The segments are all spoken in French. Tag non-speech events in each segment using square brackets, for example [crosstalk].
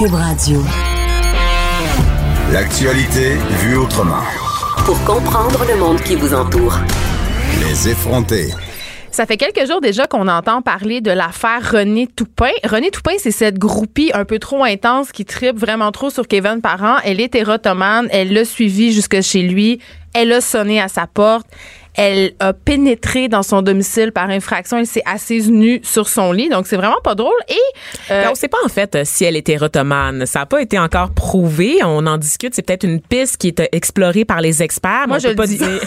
Cube Radio. L'actualité vue autrement. Pour comprendre le monde qui vous entoure. Les effronter. Ça fait quelques jours déjà qu'on entend parler de l'affaire René Toupin. René Toupin, c'est cette groupie un peu trop intense qui tripe vraiment trop sur Kevin Parent. Elle est érotomane. Elle l'a suivi jusque chez lui. Elle a sonné à sa porte. Elle a pénétré dans son domicile par infraction. Elle s'est assise nue sur son lit. Donc, c'est vraiment pas drôle. Et. Euh, on sait pas, en fait, si elle était érotomane. Ça n'a pas été encore prouvé. On en discute. C'est peut-être une piste qui est explorée par les experts. Moi, je peux pas dis. dire [laughs]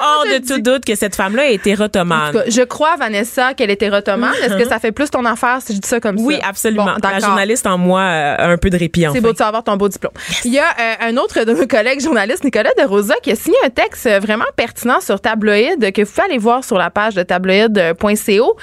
hors de tout doute que cette femme-là est érotomane. je crois, Vanessa, qu'elle est érotomane. Est-ce que ça fait plus ton affaire si je dis ça comme ça? Oui, absolument. La journaliste en moi a un peu de répit, C'est beau de savoir ton beau diplôme. Il y a euh, un autre de nos collègues journalistes, Nicolas De Rosa, qui a signé un texte vraiment pertinent sur Que vous pouvez aller voir sur la page de tabloïd.co.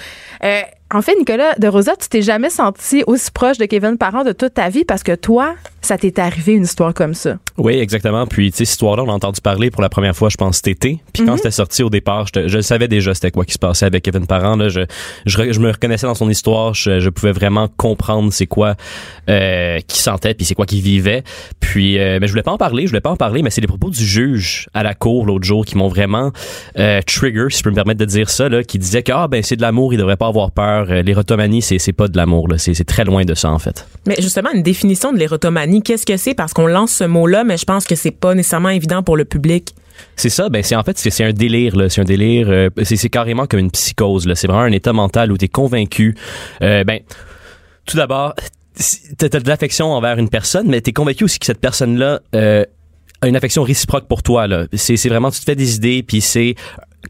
en fait, Nicolas De Rosa, tu t'es jamais senti aussi proche de Kevin Parent de toute ta vie parce que toi, ça t'est arrivé une histoire comme ça? Oui, exactement. Puis, tu sais, cette histoire-là, on a entendu parler pour la première fois, je pense, cet été. Puis quand c'était sorti au départ, je, je savais déjà c'était quoi qui se passait avec Kevin Parent. Là, je, je, je me reconnaissais dans son histoire. Je, je pouvais vraiment comprendre c'est quoi euh, qu'il sentait, puis c'est quoi qu'il vivait. Puis, euh, mais je voulais pas en parler. Je voulais pas en parler, mais c'est les propos du juge à la cour l'autre jour qui m'ont vraiment euh, trigger, si je peux me permettre de dire ça, là, qui disait que ah ben c'est de l'amour, il devrait pas avoir peur. Euh, L'érotomanie, c'est c'est pas de l'amour. là. C'est c'est très loin de ça en fait. Mais justement, une définition de l'érotomanie, qu'est-ce que c'est? Parce qu'on lance ce mot-là, mais je pense que c'est pas nécessairement évident pour le public. C'est ça, ben c'est en fait c'est c'est un délire là, c'est un délire, euh, c'est c'est carrément comme une psychose là. C'est vraiment un état mental où t'es convaincu. Euh, ben tout d'abord, t'as de l'affection envers une personne, mais t'es convaincu aussi que cette personne là euh, a une affection réciproque pour toi là. C'est c'est vraiment tu te fais des idées puis c'est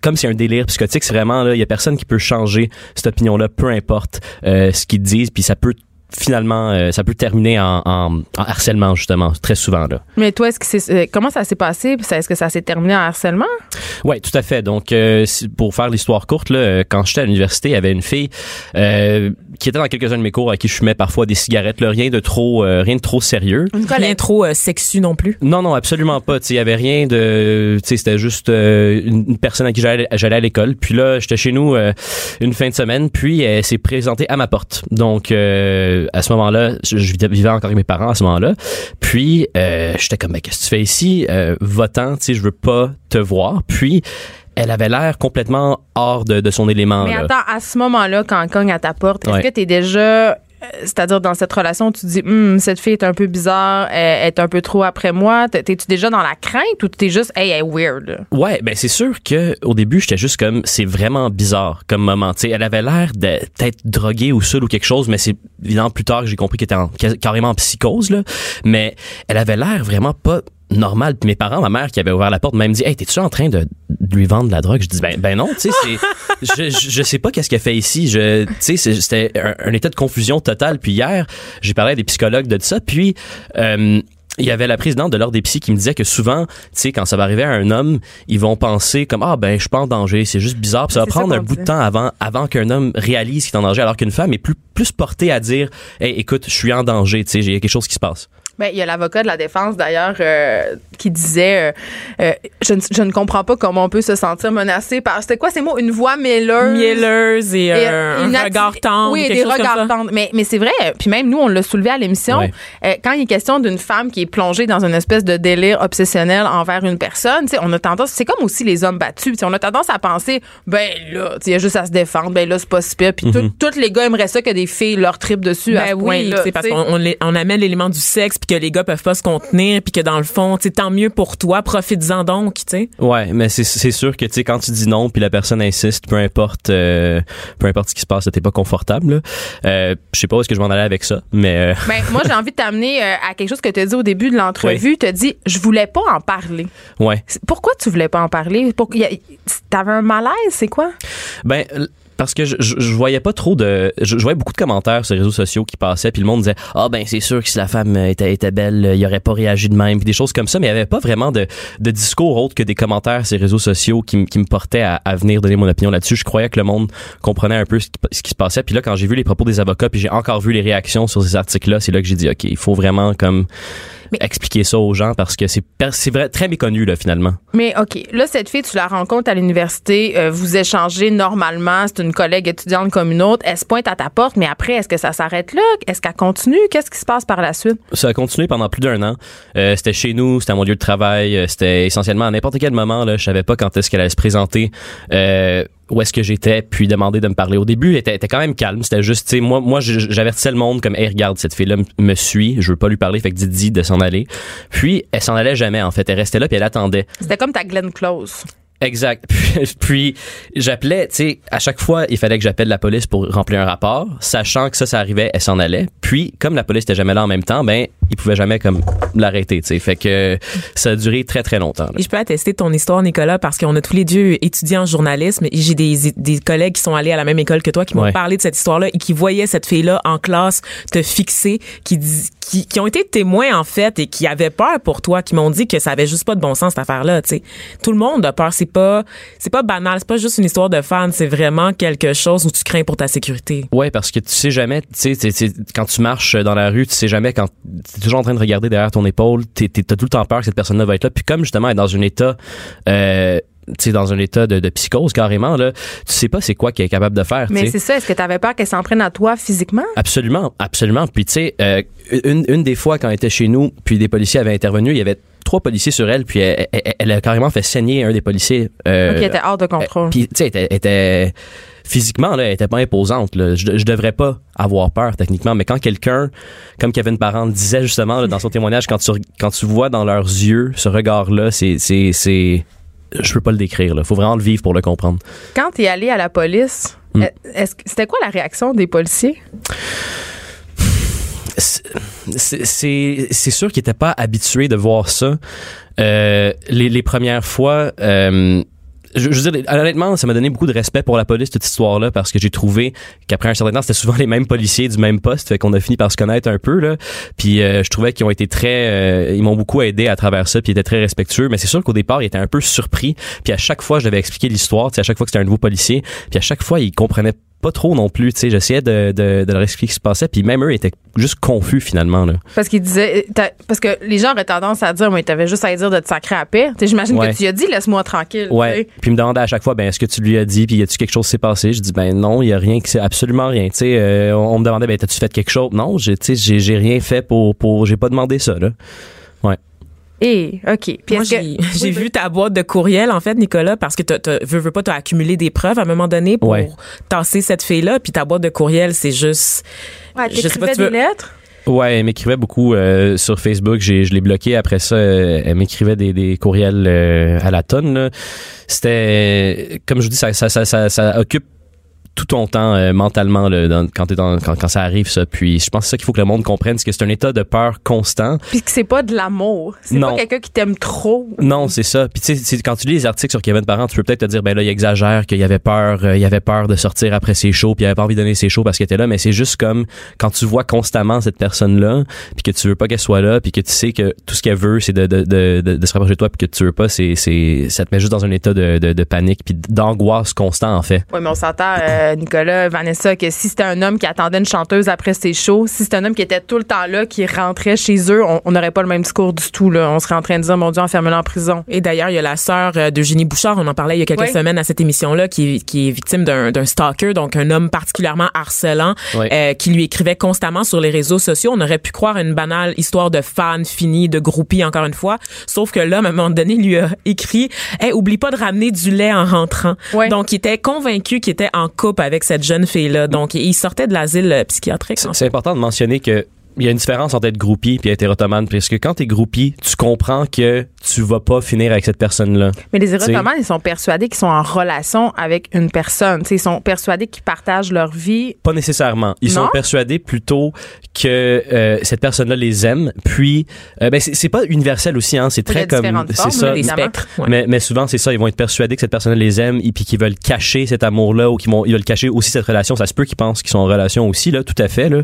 comme c'est un délire psychotique, c'est vraiment là, il y a personne qui peut changer cette opinion-là, peu importe euh, ce qu'ils disent, puis ça peut finalement, euh, ça peut terminer en, en, en harcèlement justement, très souvent là. Mais toi, est-ce que c'est, euh, comment ça s'est passé? Est-ce que ça s'est terminé en harcèlement? Ouais, tout à fait. Donc, euh, pour faire l'histoire courte, là, quand j'étais à l'université, il y avait une fille euh, qui était dans quelques-uns de mes cours à qui je fumais parfois des cigarettes. Là, rien de trop, euh, rien de trop sérieux. Rien trop euh, sexu non plus. Non, non, absolument pas. Tu Il y avait rien de, tu sais, c'était juste euh, une une personne à qui j'allais j'allais à l'école. Puis là, j'étais chez nous euh, une fin de semaine, puis elle s'est présentée à ma porte. Donc, euh, à ce moment-là, je, je vivais encore avec mes parents à ce moment-là. Puis, euh, j'étais comme, mais qu'est-ce que tu fais ici? Euh, Va-t'en, tu sais, je veux pas te voir. Puis, elle avait l'air complètement hors de, de son élément. Mais là. attends, à ce moment-là, quand on cogne à ta porte, est-ce Ouais. que tu es déjà. euh, C'est-à-dire, dans cette relation, tu te dis, Hum, cette fille est un peu bizarre, elle est un peu trop après moi. T'es- T'es-tu déjà dans la crainte ou t'es juste, hey, elle est weird? Ouais, ben c'est sûr que au début j'étais juste comme c'est vraiment bizarre comme moment. Tu sais, elle avait l'air de peut-être droguée ou seule ou quelque chose, mais c'est évidemment plus tard que j'ai compris qu'elle était en- ca- carrément en psychose là. Mais elle avait l'air vraiment pas normal. Puis mes parents, ma mère qui avait ouvert la porte, m'a dit "Hey, t'es-tu en train de, de lui vendre de la drogue? Je dis "Ben, ben non, tu sais, c'est, [laughs] je, je, je sais pas qu'est-ce qu'elle fait ici. Je, tu sais, c'était un, un état de confusion totale. Puis hier, j'ai parlé à des psychologues de ça. Puis euh, il y avait la présidente de l'ordre des psys qui me disait que souvent, tu sais, quand ça va arriver à un homme, ils vont penser comme ah ben je suis pas en danger, c'est juste bizarre. Puis ça va ça prendre un bout de temps avant avant qu'un homme réalise qu'il est en danger, alors qu'une femme est plus plus portée à dire hey, écoute, je suis en danger, tu sais, il y a quelque chose qui se passe. Ben, il y a l'avocat de la défense, d'ailleurs, euh, qui disait euh, euh, je, ne, je ne comprends pas comment on peut se sentir menacé par. C'était quoi ces mots? Une voix mêleuse. Mielleuse et, Et, euh, une un regard tendre. Oui, des regards tendres. Mais, mais c'est vrai, puis même nous, on l'a soulevé à l'émission. Ouais. euh, quand il est question d'une femme qui est plongée dans une espèce de délire obsessionnel envers une personne, tu sais, on a tendance, c'est comme aussi les hommes battus, on a tendance à penser, ben là, il y a juste à se défendre, ben là, c'est pas si pire. Puis tout- tous les gars aimeraient ça que des filles leur tripent dessus à Ben ce oui, c'est parce qu'on on, les- on amène l'élément du sexe puis que les gars peuvent pas se contenir puis que dans le fond, tu tant mieux pour toi, profites-en donc, tu sais. Ouais, mais c'est c'est sûr que tu sais quand tu dis non puis la personne insiste, peu importe euh, peu importe ce qui se passe, t'es pas confortable. là. Euh, je sais pas où est-ce que je m'en allais avec ça, mais euh, Ben, moi, j'ai envie de t'amener euh, à quelque chose que tu as dit au début de l'entrevue. Tu as dit, je voulais pas en parler. ouais. Pourquoi tu voulais pas en parler? Pour, t'avais un malaise, c'est quoi? Ben parce que je, je, je voyais pas trop de je, je voyais beaucoup de commentaires sur les réseaux sociaux qui passaient puis le monde disait ah ben c'est sûr que si la femme était, était belle il aurait pas réagi de même puis des choses comme ça mais il y avait pas vraiment de, de discours autre que des commentaires sur les réseaux sociaux qui, qui me portaient à, à venir donner mon opinion là-dessus. Je croyais que le monde comprenait un peu ce qui, ce qui se passait. Puis là quand j'ai vu les propos des avocats puis j'ai encore vu les réactions sur ces articles là c'est là que j'ai dit ok il faut vraiment comme expliquer ça aux gens parce que c'est c'est vrai très méconnu là finalement Mais OK, là, cette fille, tu la rencontres à l'université, euh, vous échangez normalement, c'est une collègue étudiante comme une autre, elle se pointe à ta porte, mais après, est-ce que ça s'arrête là? Est-ce qu'elle continue? Qu'est-ce qui se passe par la suite? ça a continué pendant plus d'un an. Euh, c'était chez nous, c'était à mon lieu de travail, euh, c'était essentiellement à n'importe quel moment. Là, je savais pas quand est-ce qu'elle allait se présenter, euh, où est-ce que j'étais, puis demander de me parler. Au début, elle était, quand même calme. C'était juste, tu sais, moi, moi, j'avertissais le monde comme, hey, regarde, cette fille-là me suit, je veux pas lui parler, fait que dis de s'en aller. Puis, elle s'en allait jamais, en fait. Elle restait là, puis elle attendait. C'était comme ta Glenn Close. Exact. Puis, [laughs] puis, j'appelais, tu sais, à chaque fois, il fallait que j'appelle la police pour remplir un rapport, sachant que ça, ça arrivait, elle s'en allait. Puis, comme la police était jamais là en même temps, ben, ils pouvaient jamais comme l'arrêter, tu sais. Fait que ça a duré très très longtemps. là. Et je peux attester ton histoire, Nicolas, parce qu'on a tous les deux étudié en journalisme et j'ai des, des collègues qui sont allés à la même école que toi qui m'ont Ouais. parlé de cette histoire-là et qui voyaient cette fille-là en classe te fixer, qui, qui, qui ont été témoins, en fait, et qui avaient peur pour toi, qui m'ont dit que ça avait juste pas de bon sens, cette affaire-là, tu sais. Tout le monde a peur. C'est pas, c'est pas banal. C'est pas juste une histoire de fan. C'est vraiment quelque chose où tu crains pour ta sécurité. Ouais, parce que tu sais jamais, tu sais, tu sais, quand tu marches dans la rue, tu sais jamais quand t'es toujours en train de regarder derrière ton épaule, t'es, t'as tout le temps peur que cette personne-là va être là. Puis comme justement elle est dans un état, euh, tu sais, dans un état de, de psychose carrément là, tu sais pas c'est quoi qu'elle est capable de faire. Mais c'est ça, est-ce que tu avais peur qu'elle s'en prenne à toi physiquement? Absolument, absolument. Puis tu sais, euh, une, une des fois quand elle était chez nous, puis des policiers avaient intervenu, il y avait trois policiers sur elle, puis elle, elle- elle a carrément fait saigner un des policiers. euh, elle était hors de contrôle. euh, Puis tu sais, elle était, physiquement là, elle était pas imposante. Là. Je, je devrais pas avoir peur techniquement, mais quand quelqu'un, comme Kevin Parent disait justement là, dans son témoignage, quand tu quand tu vois dans leurs yeux ce regard-là, c'est c'est c'est je peux pas le décrire. Là. Faut vraiment le vivre pour le comprendre. Quand tu es allé à la police, Hmm. est-ce c'était quoi la réaction des policiers? C'est sûr qu'il était pas habitué de voir ça. Euh, les, les premières fois euh, je, je veux dire, honnêtement, ça m'a donné beaucoup de respect pour la police, cette histoire-là, parce que j'ai trouvé qu'après un certain temps, c'était souvent les mêmes policiers du même poste, fait qu'on a fini par se connaître un peu, là. Puis euh, je trouvais qu'ils ont été très... euh, ils m'ont beaucoup aidé à travers ça, puis ils étaient très respectueux, mais c'est sûr qu'au départ, ils étaient un peu surpris, puis à chaque fois, je devais expliquer l'histoire, tu à chaque fois que c'était un nouveau policier, puis à chaque fois, ils comprenaient pas trop non plus, tu sais, j'essayais de, de, de leur expliquer ce qui se passait, puis même eux étaient juste confus finalement, là. Parce qu'ils disaient, t'as- parce que les gens auraient tendance à dire, mais t'avais juste à dire de te sacrer à paix. J'imagine Ouais. que tu lui as dit, laisse-moi tranquille. Ouais. Puis me demandait à chaque fois, ben est-ce que tu lui as dit, puis y a-tu quelque chose qui s'est passé? Je dis ben non, il y a rien, qui s'est absolument rien. Tu sais, euh, on, on me demandait, ben t'as-tu fait quelque chose? Non, j'ai, tu sais, j'ai, j'ai rien fait pour, pour, j'ai pas demandé ça là. Ouais. Et, OK. Puis Moi, que- j'ai Oui, [laughs] vu ta boîte de courriel, en fait, Nicolas, parce que tu veux, veux pas, t'as accumulé des preuves à un moment donné pour Ouais. tasser cette fille-là, puis ta boîte de courriel, c'est juste... Ouais, je sais pas, t'écrivais tu veux- des lettres? Ouais, elle m'écrivait beaucoup euh, sur Facebook. J'ai, je l'ai bloqué. Après ça, euh, elle m'écrivait des, des courriels euh, à la tonne. là. C'était, comme je vous dis, ça, ça, ça, ça, ça occupe tout ton temps euh, mentalement là, dans- quand, t'es dans, quand, quand ça arrive ça. Puis je pense que c'est ça qu'il faut que le monde comprenne, c'est que c'est un état de peur constant. Puis que c'est pas de l'amour. C'est Non. pas quelqu'un qui t'aime trop. Non, c'est ça. Puis tu sais, c'est- quand tu lis les articles sur Kevin Parent, tu peux peut-être te dire ben là il exagère, qu'il avait peur, euh, il avait peur de sortir après ses shows, puis il avait pas envie de donner ses shows parce qu'il était là, mais c'est juste comme quand tu vois constamment cette personne là, puis que tu veux pas qu'elle soit là, puis que tu sais que tout ce qu'elle veut c'est de de, de, de, de se rapprocher de toi, puis que tu veux pas, c'est c'est ça te met juste dans un état de de, de panique puis d'angoisse constant en fait. Oui, mais on s'entend, euh, Nicolas, Vanessa, que si c'était un homme qui attendait une chanteuse après ses shows, si c'était un homme qui était tout le temps là, qui rentrait chez eux, on n'aurait pas le même discours du tout. Là. On serait en train de dire, mon Dieu, enferme-le en prison. Et d'ailleurs, il y a la sœur euh, d'Eugénie Bouchard, on en parlait il y a quelques Oui. semaines à cette émission-là, qui, est- qui est victime d'un stalker, donc un homme particulièrement harcelant, Oui. euh, qui lui écrivait constamment sur les réseaux sociaux. On aurait pu croire à une banale histoire de fan fini, de groupie, encore une fois. Sauf que l'homme, à un moment donné, lui a écrit hey, oublie pas de ramener du lait en rentrant. Donc, il était convaincu qu'il était en couple avec cette jeune fille-là. Donc, il sortait de l'asile euh, psychiatrique. C'est important de mentionner que il y a une différence entre être groupie et être érotomane parce que quand t'es groupie, tu comprends que tu vas pas finir avec cette personne-là. Mais les érotomanes, ils sont persuadés qu'ils sont en relation avec une personne. T'sais, ils sont persuadés qu'ils partagent leur vie. Pas nécessairement. Ils Non? sont persuadés plutôt que euh, cette personne-là les aime. Puis, euh, ben c'est pas universel aussi, hein. C'est très comme c'est ça. là, Des évidemment. spectres. ouais. Mais, mais souvent, c'est ça. Ils vont être persuadés que cette personne les aime et puis qu'ils veulent cacher cet amour-là ou qu'ils vont, ils veulent cacher aussi cette relation. Ça se peut qu'ils pensent qu'ils sont en relation aussi, là, tout à fait, là.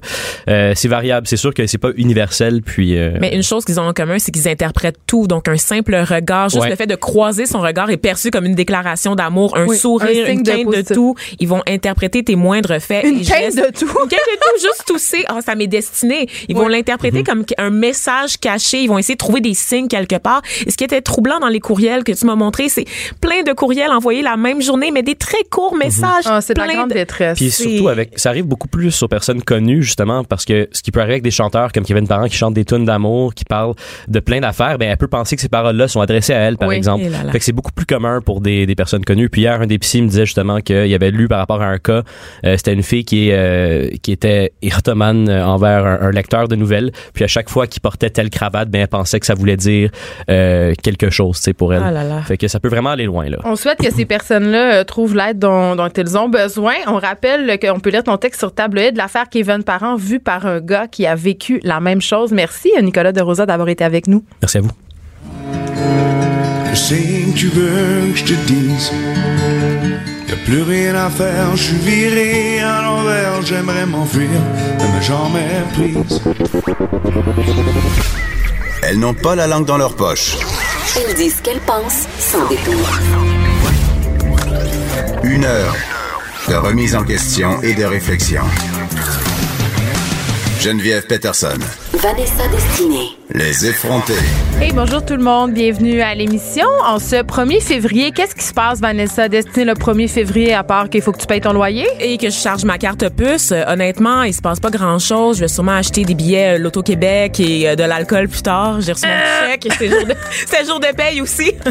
Euh, c'est variable. C'est sûr que c'est pas universel, puis, euh, Mais une chose qu'ils ont en commun, c'est qu'ils interprètent tout. Donc, un simple regard, juste Ouais. le fait de croiser son regard est perçu comme une déclaration d'amour, un Oui, sourire, un une de quinte de, tout. Ils vont interpréter tes moindres faits. Une quinte de tout. Une quinte de tout, juste tousser. Ah, ça m'est destiné. Ils vont l'interpréter comme un message caché. Ils vont essayer de trouver des signes quelque part. Et ce qui était troublant dans les courriels que tu m'as montré, c'est plein de courriels envoyés la même journée, mais des très courts messages. Ah, c'est de la plein grande de- détresse. Puis surtout avec, ça arrive beaucoup plus aux personnes connues justement parce que ce qui peut arriver avec des chanteurs comme Kevin Parent qui chantent des tunes d'amour, qui parlent de plein d'affaires, ben elle peut penser que ces paroles-là sont adressées à elle par Oui. exemple. Et là là. Fait que c'est beaucoup plus commun pour des, des personnes connues. Puis hier un des psys me disait justement qu'il avait lu par rapport à un cas, euh, c'était une fille qui euh, qui était érotomane euh, envers un, un lecteur de nouvelles. Puis à chaque fois qu'il portait telle cravate, ben elle pensait que ça voulait dire euh, quelque chose, tu sais pour elle. Ah là. Fait que ça peut vraiment aller loin là. On souhaite que ces personnes-là trouvent l'aide dont, dont elles ont besoin. On rappelle qu'on peut lire ton texte sur tableau de l'affaire Kevin Parent vue par un gars qui a vécu la même chose. Merci Nicolas de Rosa d'avoir été avec nous. Merci à vous. Je sais que tu veux que je te dise Y'a plus rien à faire, je suis viré à l'envers J'aimerais m'enfuir, mais ma jambe est prise Elles n'ont pas la langue dans leur poche. Elles disent ce qu'elles pensent sans détour. Une heure de remise en question et de réflexion. Geneviève Peterson. Vanessa Destinée. Les effrontés. Hey, bonjour tout le monde, bienvenue à l'émission. En ce 1er février, qu'est-ce qui se passe, Vanessa? Destinée, le 1er février, à part qu'il faut que tu payes ton loyer? et que je charge ma carte puce, euh, honnêtement, il se passe pas grand-chose. Je vais sûrement acheter des billets euh, l'Auto-Québec et euh, de l'alcool plus tard. J'ai reçu mon chèque. C'est jour de, [laughs] c'est jour de paye aussi. [laughs]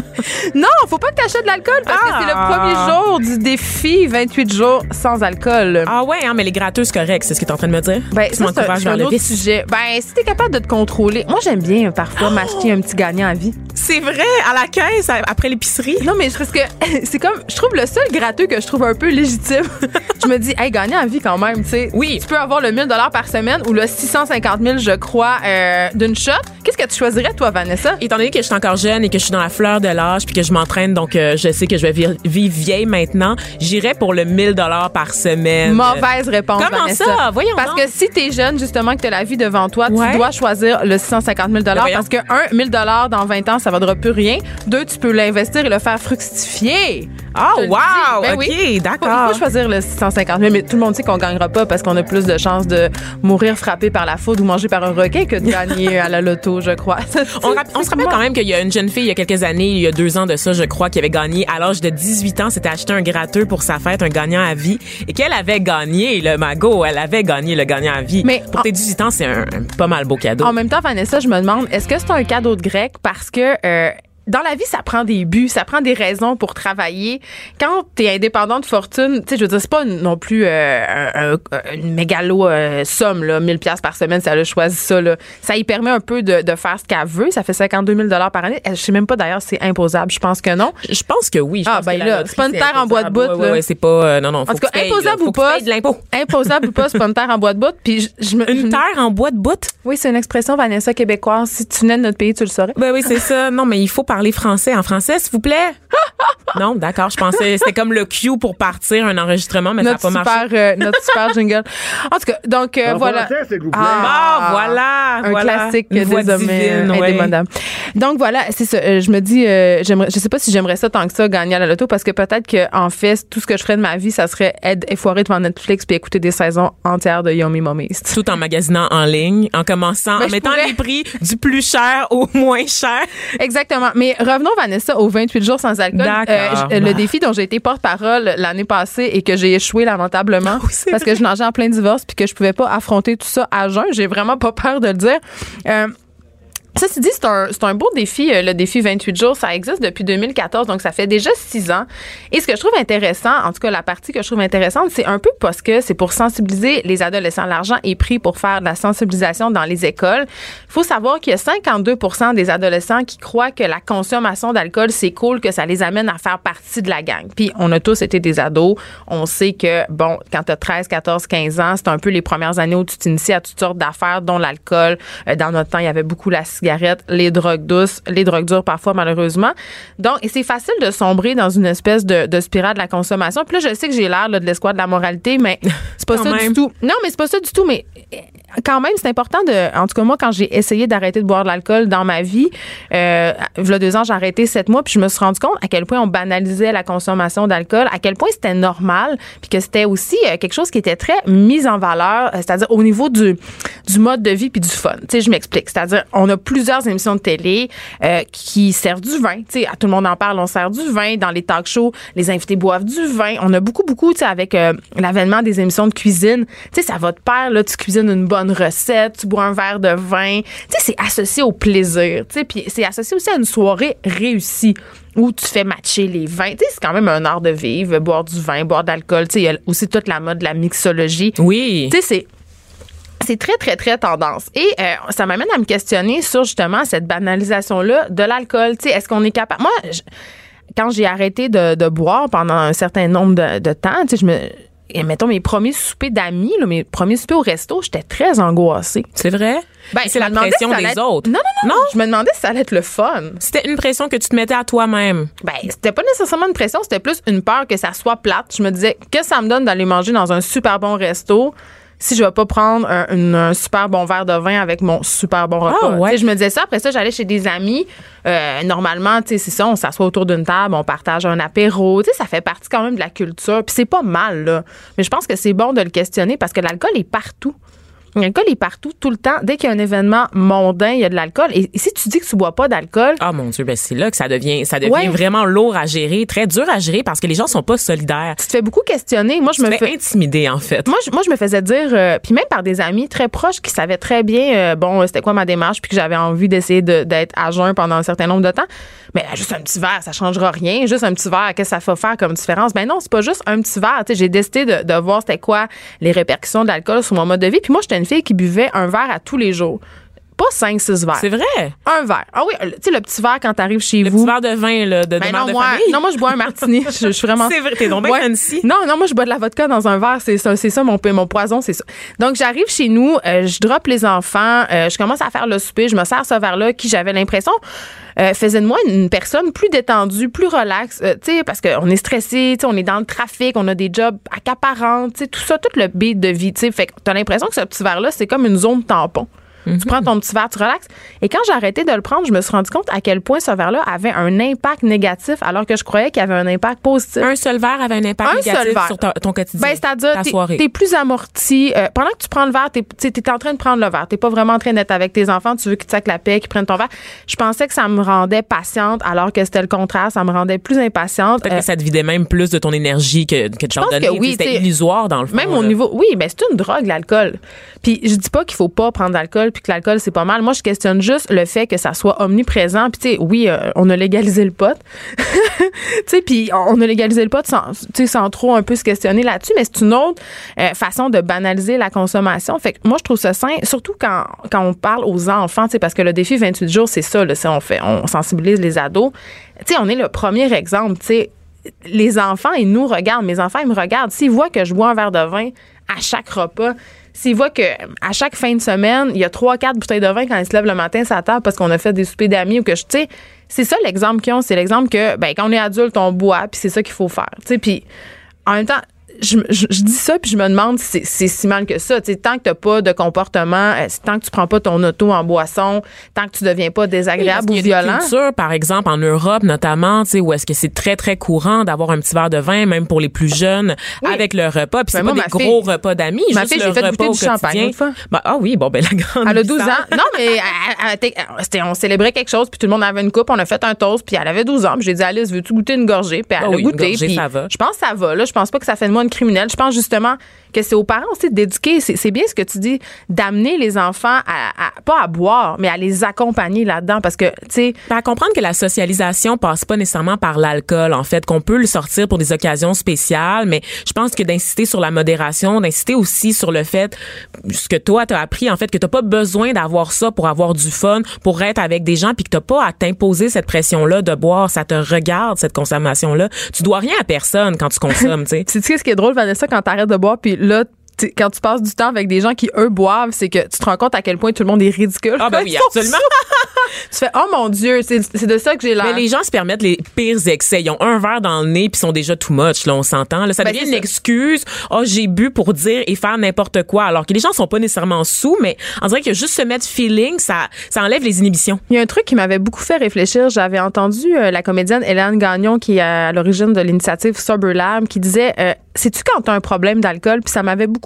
Non, faut pas que tu achètes de l'alcool parce que Ah. c'est le premier jour du défi 28 jours sans alcool. ah ouais, hein, mais les gratteux, c'est correct. C'est ce que t'es en train de me dire? Ben, tu c'est un, un le autre sujet. Ben, si t'es capable de te contrôler. Moi, j'aime bien euh, parfois m'acheter un petit gagnant à vie. C'est vrai, à la caisse, après l'épicerie? Non, mais je- parce que [laughs] c'est comme, je trouve le seul gratteux que je trouve un peu légitime. [laughs] je me dis, hey, gagnant à vie quand même, tu sais. Oui. Tu peux avoir le 1000 par semaine ou le 650 000, je crois, euh, d'une shot. Qu'est-ce que tu choisirais, toi, Vanessa? Étant donné que je suis encore jeune et que je suis dans la fleur de l'âge puis que je m'entraîne, donc euh, je sais que je vais vi- vivre vieille maintenant, j'irais pour le 1000 dollars par semaine. Mauvaise réponse, Comment Vanessa. ça? Voyons Parce que si t'es jeune, justement, que t'as la vie devant toi, Ouais. tu dois choisir le 650 000 voyons. parce que, un, 1000 dans 20 ans, ça vaudra plus rien. Deux, tu peux l'investir et le faire fructifier. Ah, le wow! Ben OK, oui. D'accord. faut choisir le 650 000, mais tout le monde sait qu'on gagnera pas parce qu'on a plus de chances de mourir frappé par la foudre ou mangé par un requin que de gagner [laughs] à la loto, je crois. On, se rappelle quand même qu'il y a une jeune fille il y a quelques années, il y a deux ans de ça, je crois, qui avait gagné à l'âge de 18 ans, s'était acheté un gratteux pour sa fête, un gagnant à vie, et qu'elle avait gagné le magot, elle avait gagné le gagnant à vie. Mais pour tes 18 ans, c'est un, un pas mal beau cadeau. En même temps, Vanessa, je me demande, est-ce que c'est un cadeau de grec parce que euh, dans la vie, ça prend des buts, ça prend des raisons pour travailler. Quand t'es indépendant de fortune, tu sais, je veux dire, c'est pas non plus euh, un- un- une mégalo euh, somme, là, 1000 pièces par semaine, si elle a choisi ça, là. Ça y permet un peu de, de faire ce qu'elle veut. Ça fait 52 000 par année. Je sais même pas d'ailleurs si c'est imposable. Je pense que non. Je pense que oui. Je Ah, pense ben que là, c'est pas une terre en bois de bout, Ouais, ouais, ouais, c'est pas, euh, non, non. Faut En tout cas, tu imposable là. Ou tu pas. de l'impôt. Imposable ou pas, c'est pas une terre en bois de bout. Puis je, je me. Une terre en bois de bout? Oui, c'est une expression, Vanessa, québécoise. Si tu venais de notre pays, tu le saurais. Ben oui, c'est ça. Non, mais il faut parler français. En français, s'il vous plaît? [laughs] non, d'accord. Je pensais c'était comme le cue pour partir un enregistrement, mais notre ça n'a pas marché. super, euh, notre super jingle. En tout cas, donc euh, voilà. Ah, voilà, un voilà. classique Une des voix hommes divine, euh, ouais. indémodables. Donc voilà, c'est ça. Euh, je me dis, euh, j'aimerais, je sais pas si j'aimerais ça tant que ça gagner à la loto parce que peut-être que en fait, tout ce que je ferais de ma vie, ça serait être effoiré devant Netflix puis écouter des saisons entières de Yomi Mommies. [laughs] Tout en magasinant en ligne, en commençant, Ben, en mettant pourrais. les prix du plus cher au moins cher. Exactement. Mais revenons, Vanessa, aux 28 jours sans alcool. J- le défi dont j'ai été porte-parole l'année passée et que j'ai échoué lamentablement c'est parce que je nageais en plein divorce puis que je pouvais pas affronter tout ça à jeun. J'ai vraiment pas peur de le dire. Euh, Ceci dit, c'est un, c'est un beau défi, euh, le défi 28 jours. Ça existe depuis 2014, donc ça fait déjà six ans. Et ce que je trouve intéressant, en tout cas la partie que je trouve intéressante, c'est un peu parce que c'est pour sensibiliser les adolescents. L'argent est pris pour faire de la sensibilisation dans les écoles. Il faut savoir qu'il y a 52 des adolescents qui croient que la consommation d'alcool, c'est cool, que ça les amène à faire partie de la gang. Puis on a tous été des ados. On sait que, bon, quand tu as 13, 14, 15 ans, c'est un peu les premières années où tu t'inities à toutes sortes d'affaires, dont l'alcool. Euh, Dans notre temps, il y avait beaucoup la les drogues douces, les drogues dures parfois, malheureusement. Donc, et c'est facile de sombrer dans une espèce de, de spirale de la consommation. Puis là, je sais que j'ai l'air de l'escouade de la moralité, mais [laughs] c'est pas ça même. du tout. Non, mais c'est pas ça du tout. Mais euh, quand même, c'est important de. En tout cas, moi, quand j'ai essayé d'arrêter de boire de l'alcool dans ma vie, euh, il y a deux ans, j'ai arrêté sept mois, puis je me suis rendu compte à quel point on banalisait la consommation d'alcool, à quel point c'était normal, puis que c'était aussi euh, quelque chose qui était très mis en valeur, euh, c'est-à-dire au niveau du, du mode de vie puis du fun. Tu sais, je m'explique. C'est-à-dire, on a plusieurs émissions de télé euh, qui servent du vin. Tu sais, tout le monde en parle, on sert du vin. Dans les talk shows, les invités boivent du vin. On a beaucoup, beaucoup, tu sais, avec euh, l'avènement des émissions de cuisine. Tu sais, ça va de pair, là, tu cuisines une bonne recette, tu bois un verre de vin. Tu sais, c'est associé au plaisir. Tu sais, puis c'est associé aussi à une soirée réussie où tu fais matcher les vins. Tu sais, c'est quand même un art de vivre, boire du vin, boire de l'alcool. Tu sais, il y a aussi toute la mode de la mixologie. Oui. Tu sais, c'est c'est très, très, très tendance. Et euh, ça m'amène à me questionner sur justement cette banalisation-là de l'alcool. Est-ce qu'on est capable? Moi, je- quand j'ai arrêté de, de boire pendant un certain nombre de, de temps, je me. et mettons mes premiers soupers d'amis, là, mes premiers soupers au resto, j'étais très angoissée. C'est vrai? Ben, c'est la pression si des être- autres. Non, non, non, Je me demandais si ça allait être le fun. C'était une pression que tu te mettais à toi-même. Ben, c'était pas nécessairement une pression, c'était plus une peur que ça soit plate. Je me disais, que ça me donne d'aller manger dans un super bon resto si je vais pas prendre un, une- un super bon verre de vin avec mon super bon repas? Ah, ouais. Je me disais ça. Après ça, j'allais chez des amis. Euh, normalement, tu sais, c'est ça, on s'assoit autour d'une table, on partage un apéro. Tu sais, ça fait partie quand même de la culture. Puis c'est pas mal, là. Mais je pense que c'est bon de le questionner parce que l'alcool est partout. L'alcool est partout, tout le temps. Dès qu'il y a un événement mondain, il y a de l'alcool. Et, et si tu dis que tu bois pas d'alcool, Ah mon Dieu, ben c'est là que ça devient, ça devient Ouais. vraiment lourd à gérer, très dur à gérer parce que les gens sont pas solidaires. tu te fais beaucoup questionner. Moi, je Tu me fais intimider en fait. moi, je, moi, je me faisais dire, euh, puis même par des amis très proches qui savaient très bien, euh, bon, euh, c'était quoi ma démarche, puis que j'avais envie d'essayer de- d'être à jeun pendant un certain nombre de temps. Mais juste un petit verre, ça changera rien. Juste un petit verre, qu'est-ce que ça va faire comme différence? Ben non, c'est pas juste un petit verre. J'ai décidé de, de voir c'était quoi les répercussions de l'alcool sur mon mode de vie. Puis moi, j'étais fille qui buvait un verre à tous les jours. Pas 5-6 verres. C'est vrai? Un verre. Ah oui, le- tu sais, le petit verre quand t'arrives chez Le vous. petit verre de vin là, de, Ben non, de moi, famille. non, moi, je bois un martini. [laughs] je, je suis vraiment. C'est vrai, t'es donc bien fancy. Non, non, moi, je bois de la vodka dans un verre. C'est ça, c'est ça mon, mon poison, c'est ça. Donc, j'arrive chez nous, euh, je drop les enfants, euh, je commence à faire le souper, je me sers ce verre-là qui, j'avais l'impression, euh, faisait de moi une personne plus détendue, plus relaxe, euh, tu sais, parce qu'on est stressé, tu sais, on est dans le trafic, on a des jobs accaparants, tu sais, tout ça, tout le beat de vie, tu sais. Fait que t'as l'impression que ce petit verre-là, c'est comme une zone tampon. Tu prends ton petit verre, tu relaxes. Et quand j'ai arrêté de le prendre, je me suis rendu compte à quel point ce verre-là avait un impact négatif, alors que je croyais qu'il avait un impact positif. Un seul verre avait un impact Un seul négatif verre. sur ta- ton quotidien. Ben, c'est-à-dire, t'es- t'es plus amorti. Euh, pendant que tu prends le verre, t'es es en train de prendre le verre. T'es pas vraiment en train d'être avec tes enfants. Tu veux qu'ils te sacent la paix, qu'ils prennent ton verre. Je pensais que ça me rendait patiente, alors que c'était le contraire. Ça me rendait plus impatiente. Peut-être Euh, que ça te vidait même plus de ton énergie que, que de t'en donner. oui, C'était illusoire dans le fond. Même au là. niveau, oui, ben c'est une drogue l'alcool. Puis je dis pas qu'il faut pas prendre d'alcool puis que l'alcool c'est pas mal. Moi je questionne juste le fait que ça soit omniprésent. Puis tu sais, oui, euh, on a légalisé le pot. [laughs] tu sais, puis on a légalisé le pot sans, tu sans trop un peu se questionner là-dessus, mais c'est une autre euh, façon de banaliser la consommation. Fait que moi je trouve ça sain, surtout quand quand on parle aux enfants, tu sais, parce que le défi 28 jours c'est ça, là, on fait, on sensibilise les ados. Tu sais, on est le premier exemple, tu sais les enfants, ils nous regardent. Mes enfants, ils me regardent. S'ils voient que je bois un verre de vin à chaque repas, s'ils voient que à chaque fin de semaine, il y a trois, quatre bouteilles de vin quand ils se lèvent le matin la table parce qu'on a fait des soupers d'amis ou que je, tu sais, c'est ça l'exemple qu'ils ont. C'est l'exemple que, ben, quand on est adulte, on boit, puis c'est ça qu'il faut faire. Tu sais, puis en même temps, je, je- je dis ça puis je me demande si c'est- c'est si mal que ça. Tu sais, tant que t'as pas de comportement, euh, tant que tu prends pas ton auto en boisson, tant que tu deviens pas Oui, désagréable qu'il ou y a des violent. cultures, par exemple, en Europe notamment, tu sais, où est-ce que c'est très, très courant d'avoir un petit verre de vin, même pour les plus jeunes, Oui. avec le repas. Puis Ben c'est moi, pas des gros repas d'amis, juste fille, le fait repas au du champagne quotidien. une fois. Ben, ah oui, bon, ben la grande Elle a 12 ans. Non, mais elle- on célébrait quelque chose, puis tout le monde avait une coupe, on a fait un toast, puis elle avait 12 ans. Puis j'ai dit, Alice, veux-tu goûter une gorgée? Puis elle Ah a oui, une goûté. gorgée, puis ça va. Je pense que ça va. Là. Je pense pas que ça fait de moi une criminelle. Je pense justement que c'est aux parents aussi d'éduquer. C'est c'est bien ce que tu dis, d'amener les enfants à, à- pas à boire, mais à les accompagner là-dedans, parce que tu sais, à comprendre que la socialisation passe pas nécessairement par l'alcool en fait qu'on peut le sortir pour des occasions spéciales mais je pense que d'inciter sur la modération d'inciter aussi sur le fait ce que toi t'as appris en fait que t'as pas besoin d'avoir ça pour avoir du fun pour être avec des gens puis que t'as pas à t'imposer cette pression là de boire ça te regarde cette consommation là tu dois rien à personne quand tu consommes tu sais [laughs] Tu sais ce qui est drôle, Vanessa, quand t'arrêtes de boire, puis là, quand tu passes du temps avec des gens qui, eux, boivent, c'est que tu te rends compte à quel point tout le monde est ridicule. ah ben oui [laughs] absolument Tu fais, oh mon Dieu, c'est de ça que j'ai l'air. Mais les gens se permettent les pires excès. Ils ont un verre dans le nez puis sont déjà too much. Là, on s'entend. Là, ça Ben, devient une ça. excuse. Oh, j'ai bu pour dire et faire n'importe quoi. Alors que les gens sont pas nécessairement sous, mais on dirait que juste se mettre feeling, ça, ça enlève les inhibitions. Il y a un truc qui m'avait beaucoup fait réfléchir. J'avais entendu euh, la comédienne Hélène Gagnon, qui est à l'origine de l'initiative Sober Lab, qui disait euh, Sais-tu quand tu as un problème d'alcool Puis ça m'avait beaucoup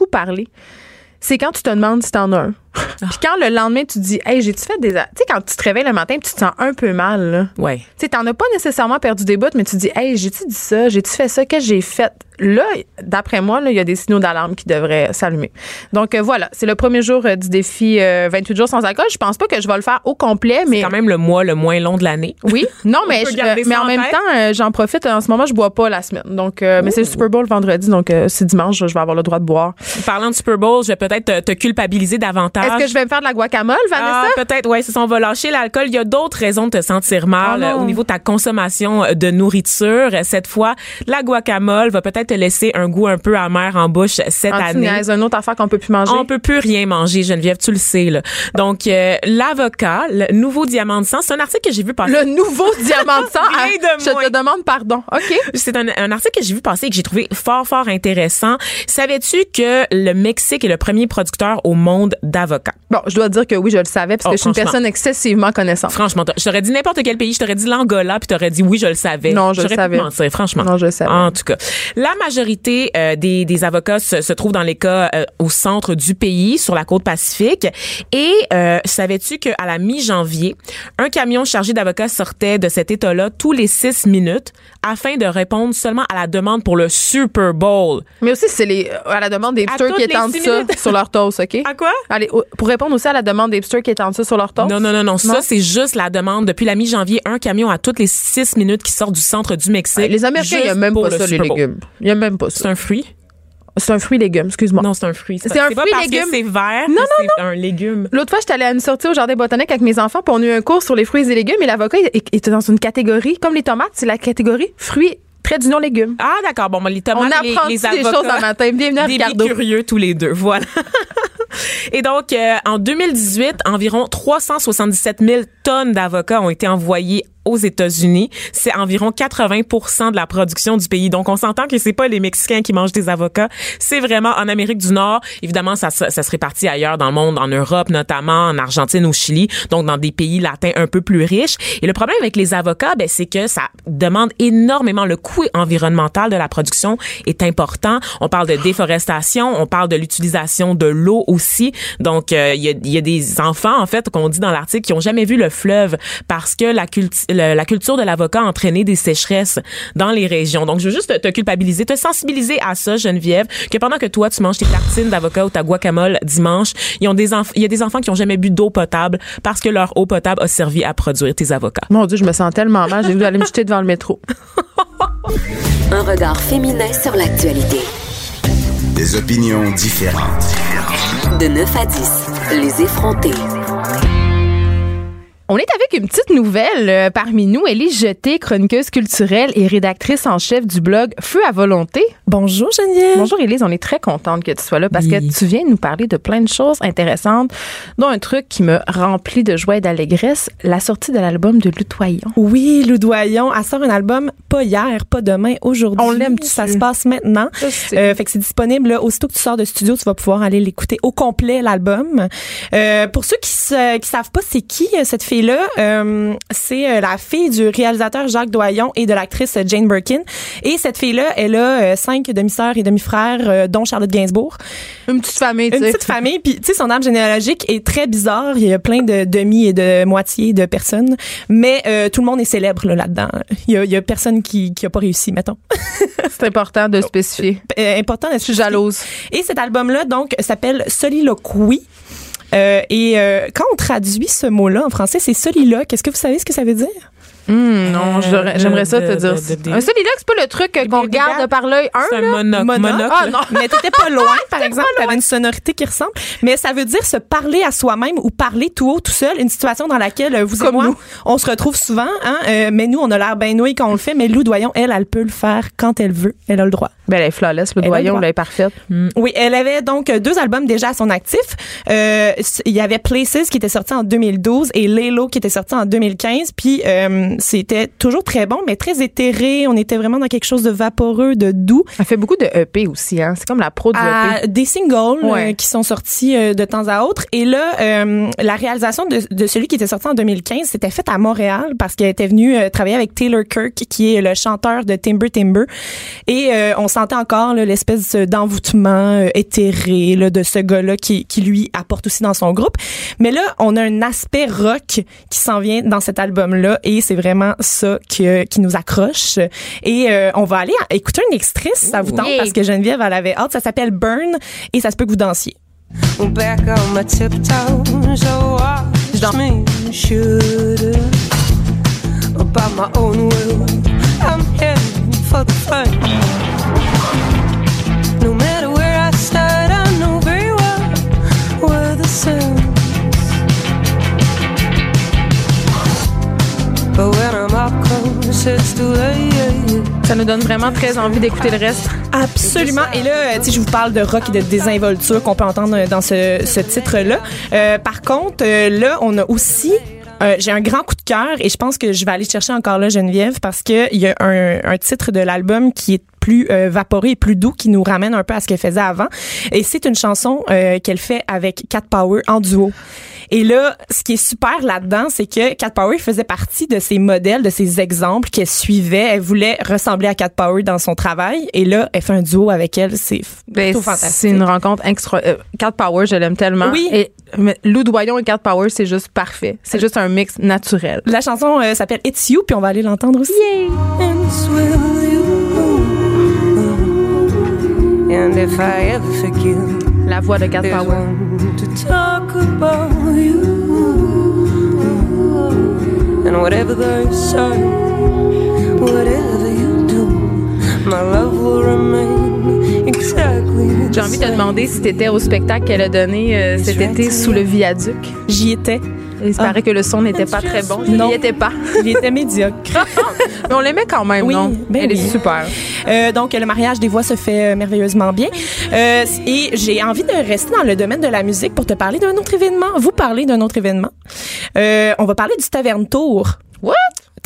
C'est quand tu te demandes si t'en as un. Puis quand le lendemain, tu dis Hey, j'ai-tu fait des. Tu sais, quand tu te réveilles le matin, puis tu te sens un peu mal, là. Ouais. Tu sais, t'en as pas nécessairement perdu des bouts, mais tu dis, hey, j'ai-tu dit ça? J'ai-tu fait ça? Qu'est-ce que j'ai fait? Là, d'après moi, il y a des signaux d'alarme qui devraient s'allumer. Donc, euh, voilà, c'est le premier jour euh, du défi euh, 28 jours sans alcool. Je pense pas que je vais le faire au complet, mais. C'est quand même le mois le moins long de l'année. Oui, non, mais, je- mais en en même temps, euh, j'en profite. En ce moment, je bois pas la semaine. Donc, euh, mais c'est le Super Bowl vendredi, donc euh, c'est dimanche, je vais avoir le droit de boire. Parlant de Super Bowl, je vais peut-être te, te culpabiliser davantage. Est-ce que je vais me faire de la guacamole, Vanessa? Ah, peut-être, c'est ça, on va lâcher l'alcool. Il y a d'autres raisons de te sentir mal Oh non. euh, au niveau de ta consommation euh, de nourriture. Cette fois, la guacamole va peut-être te laisser un goût un peu amer en bouche cette Ah, tu année. niaises, une autre affaire qu'on peut plus manger? On peut plus rien manger, Geneviève, tu le sais. Là. Donc, euh, l'avocat, le nouveau diamant de sang, c'est un article que j'ai vu passer. Le nouveau [laughs] diamant de sang? Ah, de je moins. te demande pardon. OK. C'est un, un article que j'ai vu passer et que j'ai trouvé fort, fort intéressant. Savais-tu que le Mexique est le premier producteur au monde d'avocats? Bon, je dois dire que oui, je le savais parce Oh, que je suis une personne excessivement connaissante. Franchement, je t'aurais dit n'importe quel pays, je t'aurais dit l'Angola, puis t'aurais dit oui, je le savais. Non, je le savais. mentir, franchement. Non, je le savais. En tout cas, la majorité euh, des, des avocats se, se trouvent dans les cas euh, au centre du pays, sur la côte pacifique. Et euh, savais-tu qu'à la mi-janvier, un camion chargé d'avocats sortait de cet État-là tous les six minutes afin de répondre seulement à la demande pour le Super Bowl? Mais aussi, c'est les, à la demande des qui étendent ça minutes. sur leur toast, OK? [laughs] À quoi? Allez, pour répondre aussi à la demande des hipsters qui étendent ça sur leur toast. Non, non, non, non. Ça, Non? c'est juste la demande. Depuis la mi-janvier, un camion à toutes les six minutes qui sort du centre du Mexique. Les Américains, il n'y a même pas le ça, les légumes. Il n'y a même pas C'est ça. un fruit? C'est un fruit légume, excuse-moi. Non, c'est un fruit. C'est pas- un pas fruit parce légume. c'est vert. Non, que non, c'est un légume. L'autre fois, j'étais allée à une sortie au jardin botanique avec mes enfants, puis on a eu un cours sur les fruits et légumes, et l'avocat était dans une catégorie, comme les tomates, c'est la catégorie fruits, trait d'union légumes. Ah, d'accord. Bon, les tomates, On les, apprend les des avocats. choses dans matin. Bienvenue à Des Ricardo. curieux tous les deux. Voilà. [laughs] Et donc, euh, en 2018, environ 377 000 tonnes d'avocats ont été envoyées aux États-Unis. C'est environ 80% de la production du pays. Donc, on s'entend que c'est pas les Mexicains qui mangent des avocats. C'est vraiment en Amérique du Nord. Évidemment, ça, ça se répartit ailleurs dans le monde, en Europe notamment, en Argentine, au Chili, donc dans des pays latins un peu plus riches. Et le problème avec les avocats, ben, c'est que ça demande énormément. Le coût environnemental de la production est important. On parle de déforestation, on parle de l'utilisation de l'eau aussi. Donc, euh, il y, a, y a des enfants, en fait, qu'on dit dans l'article, qui ont jamais vu le fleuve parce que la, culti- le- la culture de l'avocat a entraîné des sécheresses dans les régions. Donc, je veux juste te, te culpabiliser, te sensibiliser à ça, Geneviève, que pendant que toi, tu manges tes tartines d'avocat ou ta guacamole dimanche, ils ont des enf- il y a des enfants qui ont jamais bu d'eau potable parce que leur eau potable a servi à produire tes avocats. Mon Dieu, je me sens tellement mal, j'ai voulu aller me jeter devant le métro. [laughs] Un regard féminin sur l'actualité. Des opinions différentes. De 9 à 10, les effrontés. On est avec une petite nouvelle euh, parmi nous. Élise Jeté, chroniqueuse culturelle et rédactrice en chef du blog Feu à volonté. Bonjour Geneviève. Bonjour Élise, on est très contente que tu sois là parce Oui. que tu viens nous parler de plein de choses intéressantes, dont un truc qui me remplit de joie et d'allégresse, la sortie de l'album de Lutoyon. Oui, Loudoyon, elle sort un album pas hier, pas demain, aujourd'hui. On l'aime-tu? Ça se passe maintenant. Euh, fait que c'est disponible là, aussitôt que tu sors de studio, tu vas pouvoir aller l'écouter au complet l'album. Euh, pour ceux qui qui savent pas c'est qui euh, cette fille fille-là, euh, c'est euh, la fille du réalisateur Jacques Doyon et de l'actrice Jane Birkin. Et cette fille-là, elle a euh, cinq demi-sœurs et demi-frères, euh, dont Charlotte Gainsbourg. Une petite famille, tu Une petite famille, puis tu sais, son arbre généalogique est très bizarre. Il y a plein de demi et de moitié de personnes, mais euh, tout le monde est célèbre là, là-dedans. Il y a, il y a personne qui qui a pas réussi, mettons. [laughs] C'est important de spécifier. Euh, important. Je suis jalouse. Et cet album-là, donc, s'appelle Soliloquy. Euh, et euh, quand on traduit ce mot-là en français, c'est soliloque. Est-ce que vous savez ce que ça veut dire? Hum, non, j'aurais- de- j'aimerais ça de- te dire. de- de- un soliloque, c'est pas le truc euh, qu'on regarde par l'œil un, C'est un là? monocle. Monocle. monocle. Ah non. Mais t'étais pas loin, par exemple. T'avais une sonorité qui ressemble. Mais ça veut dire se parler à soi-même ou parler tout haut, tout seul. Une situation dans laquelle euh, vous et Comme moi, nous. on se retrouve souvent. Hein, euh, mais nous, on a l'air bien noué quand on le fait. Mais Lou Doyon, elle, elle peut le faire quand elle veut. Elle a le droit. Ben, elle est flawless, le doyon, elle est parfaite. Oui, elle avait donc deux albums déjà à son actif. Euh, il y avait Places qui était sorti en 2012 et Lelo qui était sorti en 2015. Puis euh, c'était toujours très bon, mais très éthéré. On était vraiment dans quelque chose de vaporeux, de doux. Elle fait beaucoup de EP aussi, hein. C'est comme la pro du À EP. des singles euh, qui sont sortis euh, de temps à autre. Et là, euh, la réalisation de, de celui qui était sorti en 2015, c'était fait à Montréal parce qu'elle était venue travailler avec Taylor Kirk, qui est le chanteur de Timber Timber. Et on sentait encore l'espèce d'envoûtement éthéré là, de ce gars-là qui, qui lui apporte aussi dans son groupe. Mais là, on a un aspect rock qui s'en vient dans cet album-là et c'est vraiment ça que, qui nous accroche. Et euh, on va aller à- écouter un extrait si ça vous tente Yeah. parce que Geneviève, elle avait hâte. Ça s'appelle Burn et ça se peut que vous dansiez. back on my tiptoes. So watch me should about my own will. I'm heading for the front. No matter where I start, I know very well where the sun. Ça nous donne vraiment très envie d'écouter le reste. Absolument. Et là, euh, tu sais, je vous parle de rock et de désinvolture qu'on peut entendre dans ce, ce titre-là. Euh, par contre, euh, là, on a aussi euh, j'ai un grand coup de cœur et je pense que je vais aller chercher encore là Geneviève parce que il y a un, un titre de l'album qui est plus euh, vaporé et plus doux qui nous ramène un peu à ce qu'elle faisait avant et c'est une chanson euh, qu'elle fait avec Cat Power en duo. Et là, ce qui est super là-dedans, c'est que Cat Power faisait partie de ces modèles, de ces exemples qu'elle suivait. Elle voulait ressembler à Cat Power dans son travail. Et là, elle fait un duo avec elle. C'est Ben, plutôt fantastique. c'est une rencontre extra. euh, Cat Power, je l'aime tellement. Oui. Et mais Lou Doyon et Cat Power, c'est juste parfait. C'est juste un mix naturel. La chanson euh, s'appelle It's You, puis on va aller l'entendre aussi. you. And if I ever forget, La voix de Cat Power. to talk about you. And whatever they say, whatever you do, my love will remain J'ai envie de te demander si t'étais au spectacle qu'elle a donné euh, cet été sous le viaduc. J'y étais. Il se paraît que le son n'était pas très bon. Non. n'y étais pas. [laughs] Il était médiocre. [laughs] Mais on l'aimait quand même, Oui, non? ben Elle oui. est super. Euh, donc, le mariage des voix se fait euh, merveilleusement bien. Euh, et j'ai envie de rester dans le domaine de la musique pour te parler d'un autre événement. Vous parler d'un autre événement. Euh, on va parler du Taverne Tour. What?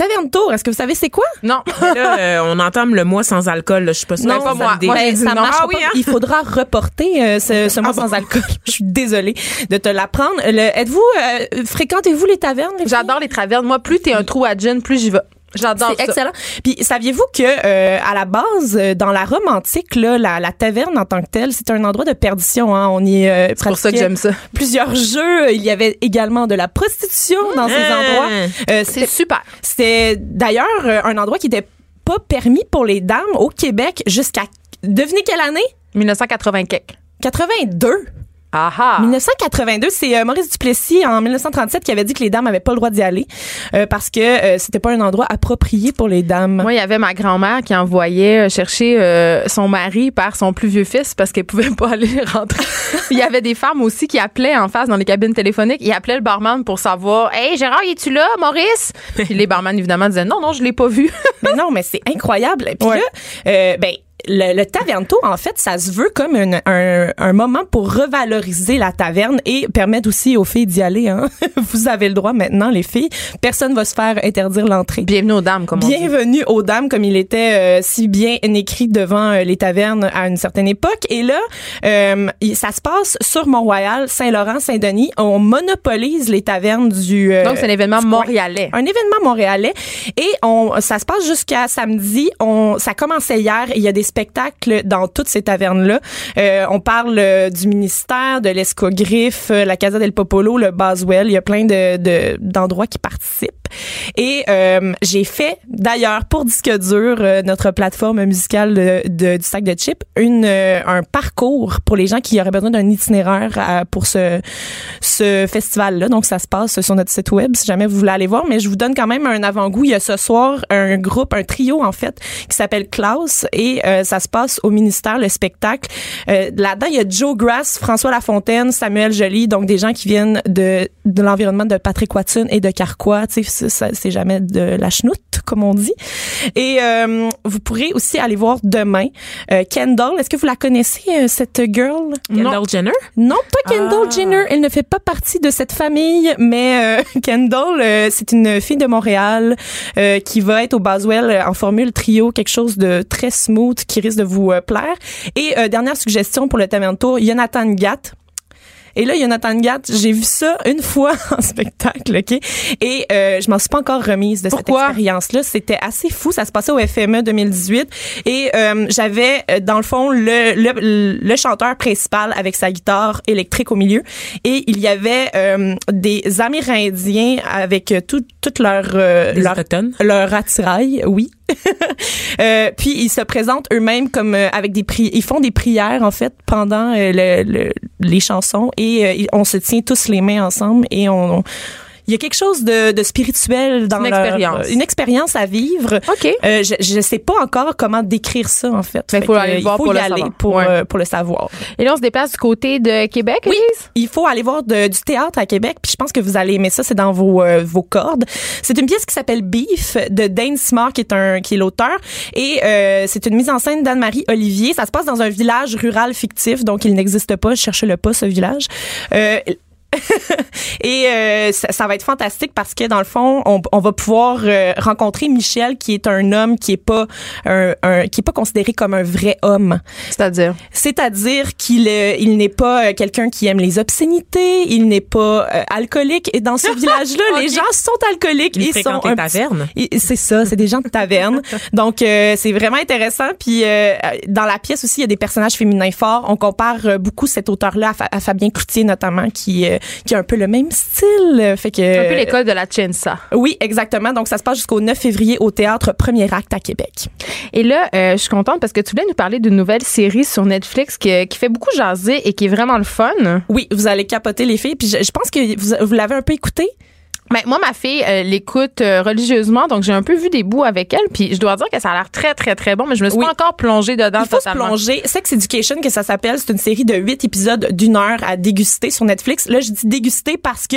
Taverne Tour, est-ce que vous savez c'est quoi? Non. [laughs] Là, euh, on entame le mois sans alcool. là. Je suis pas sûre Non, que pas ça moi. Ben, ça non. Ah oui, hein? Il faudra reporter euh, ce, ce mois sans alcool. [laughs] Je suis désolée de te l'apprendre. Êtes-vous, euh, fréquentez-vous les tavernes? J'adore les tavernes. Moi, plus t'es un trou à gin, plus j'y vais. J'adore C'est excellent. Puis saviez-vous que euh, à la base, euh, dans la Rome antique, là, la, la taverne en tant que telle, c'est un endroit de perdition. Hein. On y euh, C'est pour ça que j'aime ça. Plusieurs jeux. Il y avait également de la prostitution dans ces Hein. endroits. Euh, C'est c'était- super. C'était d'ailleurs un endroit qui était pas permis pour les dames au Québec jusqu'à devinez quelle année? 1980 quelque. 82. Aha. 1982, c'est euh, Maurice Duplessis en 1937 qui avait dit que les dames avaient pas le droit d'y aller euh, parce que euh, c'était pas un endroit approprié pour les dames. Moi, il y avait ma grand-mère qui envoyait chercher son mari par son plus vieux fils parce qu'elle pouvait [laughs] pas aller rentrer. il y avait des femmes aussi qui appelaient en face dans les cabines téléphoniques. Ils appelaient le barman pour savoir Hey Gérard, es-tu là, Maurice? Puis les barman, évidemment, disaient Non, non, je l'ai pas vu. Mais non, mais c'est incroyable. Puis Ouais. là, ben le, le tavernto, en fait, ça se veut comme une- un, un moment pour revaloriser la taverne et permettre aussi aux filles d'y aller. Hein. [laughs] Vous avez le droit maintenant, les filles. Personne va se faire interdire l'entrée. Bienvenue aux dames, comme on dit. Bienvenue aux dames, comme il était euh, si bien écrit devant euh, les tavernes à une certaine époque. Et là, euh, ça se passe sur Mont-Royal, Saint-Laurent, Saint-Denis. On monopolise les tavernes du... euh, Donc, c'est un événement montréalais. Un événement montréalais. Et on, ça se passe jusqu'à samedi. On, ça commençait hier il y a des spectacles dans toutes ces tavernes-là. Euh, on parle euh, du ministère, de l'Escogriffe, euh, la Casa del Popolo, le Boswell. Il y a plein de, de- d'endroits qui participent. Et euh, j'ai fait, d'ailleurs, pour Disque Dur, euh, notre plateforme musicale de, de- du sac de chips, une, un parcours pour les gens qui auraient besoin d'un itinéraire pour ce, ce festival-là. Donc, ça se passe sur notre site web si jamais vous voulez aller voir. Mais je vous donne quand même un avant-goût. Il y a ce soir un groupe, un trio, en fait, qui s'appelle Klaus et euh, ça se passe au ministère, le spectacle. Euh, Là-dedans, il y a Joe Grass, François Lafontaine, Samuel Joly, donc des gens qui viennent de, de l'environnement de Patrick Watson et de Carquois. Tu sais, ça- ça- c'est jamais de la chenoute, comme on dit. Et euh, vous pourrez aussi aller voir demain euh, Kendall. Est-ce que vous la connaissez, euh, cette girl? Kendall Jenner? Non, pas Kendall Jenner. Elle ne fait pas partie de cette famille, mais euh, [laughs] Kendall, euh, c'est une fille de Montréal euh, qui va être au Boswell euh, en formule trio, quelque chose de très smooth qui risque de vous euh, plaire. Et euh, dernière suggestion pour le Tamento, Jonathan Gatt. Et là, Jonathan Gatt, j'ai vu ça une fois [laughs] en spectacle, OK? Et euh, je m'en suis pas encore remise de Pourquoi? cette expérience-là. C'était assez fou. Ça se passait au FME 2018. Et euh, j'avais, dans le fond, le, le, le chanteur principal avec sa guitare électrique au milieu. Et il y avait euh, des Amérindiens avec tout, toute leur... Des leur leur attirail, oui. Euh, puis ils se présentent eux-mêmes comme euh, avec des pri ils font des prières en fait pendant euh, le, le- les chansons et on se tient tous les mains ensemble et on- il y a quelque chose de, de spirituel dans Une leur- expérience. une expérience à vivre. OK. Euh, je, je sais pas encore comment décrire ça en fait. Faut aller euh, le voir il faut pour le aller savoir. Ouais. euh, pour le savoir. Et là, on se déplace du côté de Québec, Oui, Elise? il faut aller voir de- du théâtre à Québec, puis je pense que vous allez aimer ça, c'est dans vos euh, vos cordes. C'est une pièce qui s'appelle Beef de Dane Smart qui est un qui est l'auteur et euh, c'est une mise en scène d'Anne-Marie Olivier. Ça se passe dans un village rural fictif, donc il n'existe pas, cherchez-le pas ce village. [laughs] Et euh, ça, ça va être fantastique parce que dans le fond, on, on va pouvoir euh, rencontrer Michel, qui est un homme qui est pas un, un- qui est pas considéré comme un vrai homme. C'est-à-dire? C'est-à-dire qu'il euh, il n'est pas euh, quelqu'un qui aime les obscénités, il n'est pas euh, alcoolique. Et dans ce [laughs] village-là, les gens sont alcooliques Il et sont un et C'est ça, c'est des gens de taverne. [laughs] Donc euh, c'est vraiment intéressant. Puis euh, dans la pièce aussi, il y a des personnages féminins forts. On compare euh, beaucoup cet auteur-là à, Fa- à Fabien Cloutier notamment, qui euh, qui a un peu le même style. Fait que Un peu l'école de la Chensa. oui, exactement. Donc ça se passe jusqu'au 9 février au théâtre Premier Acte à Québec. Et là, euh, je suis contente parce que tu voulais nous parler d'une nouvelle série sur Netflix qui, qui fait beaucoup jaser et qui est vraiment le fun. Oui, vous allez capoter les filles. Puis je, je pense que vous, vous l'avez un peu écouté. Ben, moi, ma fille euh, l'écoute euh, religieusement, donc j'ai un peu vu des bouts avec elle, puis je dois dire que ça a l'air très, très, très bon, mais je me suis Oui. pas encore plongée dedans Il faut totalement. se plonger. Sex Education, que ça s'appelle, c'est une série de huit épisodes d'une heure à déguster sur Netflix. Là, je dis déguster parce que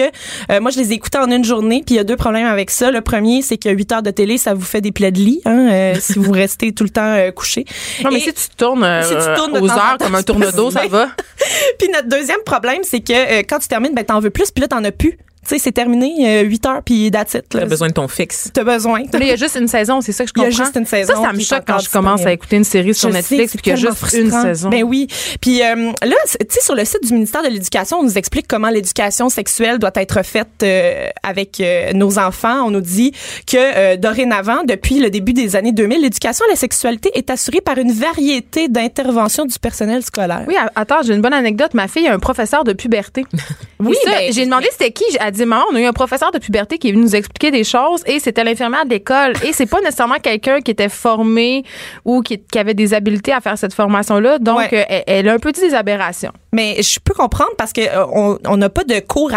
euh, moi, je les ai écoutés en une journée, puis il y a deux problèmes avec ça. Le premier, c'est que huit heures de télé, ça vous fait des plaies de lit, hein, euh, [laughs] si vous restez tout le temps euh, couché. Non, mais Et- si tu tournes, euh, Si tu tournes aux heures comme un tourne-dos, [laughs] ça bien. va. [laughs] Puis notre deuxième problème, c'est que euh, quand tu termines, ben t'en veux plus, puis là, t'en as plus. Tu sais, c'est terminé, euh, 8 heures, puis that's it. là. T'as besoin de ton fixe. T'as besoin. Mais il y a juste une saison, c'est ça que je Il y a comprends. juste une saison Ça, ça me choque quand je commence à écouter une série sur Je Netflix sais, puis qu'il y a juste une saison. Ben oui. Puis euh, là, tu sais, sur le site du ministère de l'Éducation, on nous explique comment l'éducation sexuelle doit être faite euh, avec euh, nos enfants. On nous dit que euh, dorénavant, depuis le début des années 2000, l'éducation à la sexualité est assurée par une variété d'interventions du personnel scolaire. Oui, attends, j'ai une bonne anecdote. Ma fille a un professeur de puberté. [laughs] Oui, ben, j'ai demandé c'était qui. Elle dit maman, on a eu un professeur de puberté qui est venu nous expliquer des choses et c'était l'infirmière de l'école. Et c'est pas nécessairement quelqu'un qui était formé ou qui, qui avait des habiletés à faire cette formation-là. Donc, Ouais. euh, elle, elle a un peu dit des aberrations. Mais je peux comprendre parce que euh, on n'a pas de cours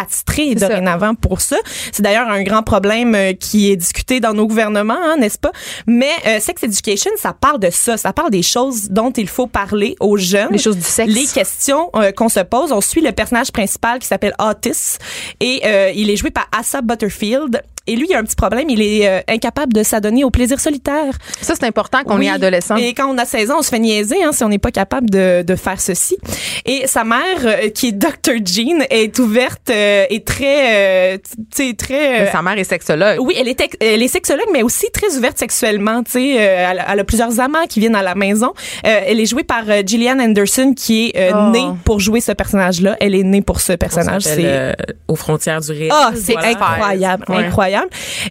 ça. dorénavant pour ça. C'est d'ailleurs un grand problème euh, qui est discuté dans nos gouvernements, hein, n'est-ce pas? Mais sex education, ça parle de ça, ça parle des choses dont il faut parler aux jeunes, Les choses du sexe. les questions qu'on se pose. On suit le personnage principal qui s'appelle Otis et il est joué par Asa Butterfield. Et lui, il a un petit problème. Il est euh, incapable de s'adonner au plaisir solitaire. Ça, c'est important qu'on Oui. est adolescent. Et quand on a 16 ans, on se fait niaiser hein, si on n'est pas capable de, de faire ceci. Et sa mère, euh, qui est Dr. Jean, est ouverte euh, et très, euh, tu sais, très. Mais euh, Sa mère est sexologue. oui, elle est, elle est sexologue, mais aussi très ouverte sexuellement. Tu sais, euh, elle, a- elle a plusieurs amants qui viennent à la maison. Euh, elle est jouée par euh, Gillian Anderson, qui est euh, Oh. née pour jouer ce personnage-là. Elle est née pour ce personnage. C'est euh, aux frontières du réel. ah, c'est Voilà. incroyable, Ouais. incroyable.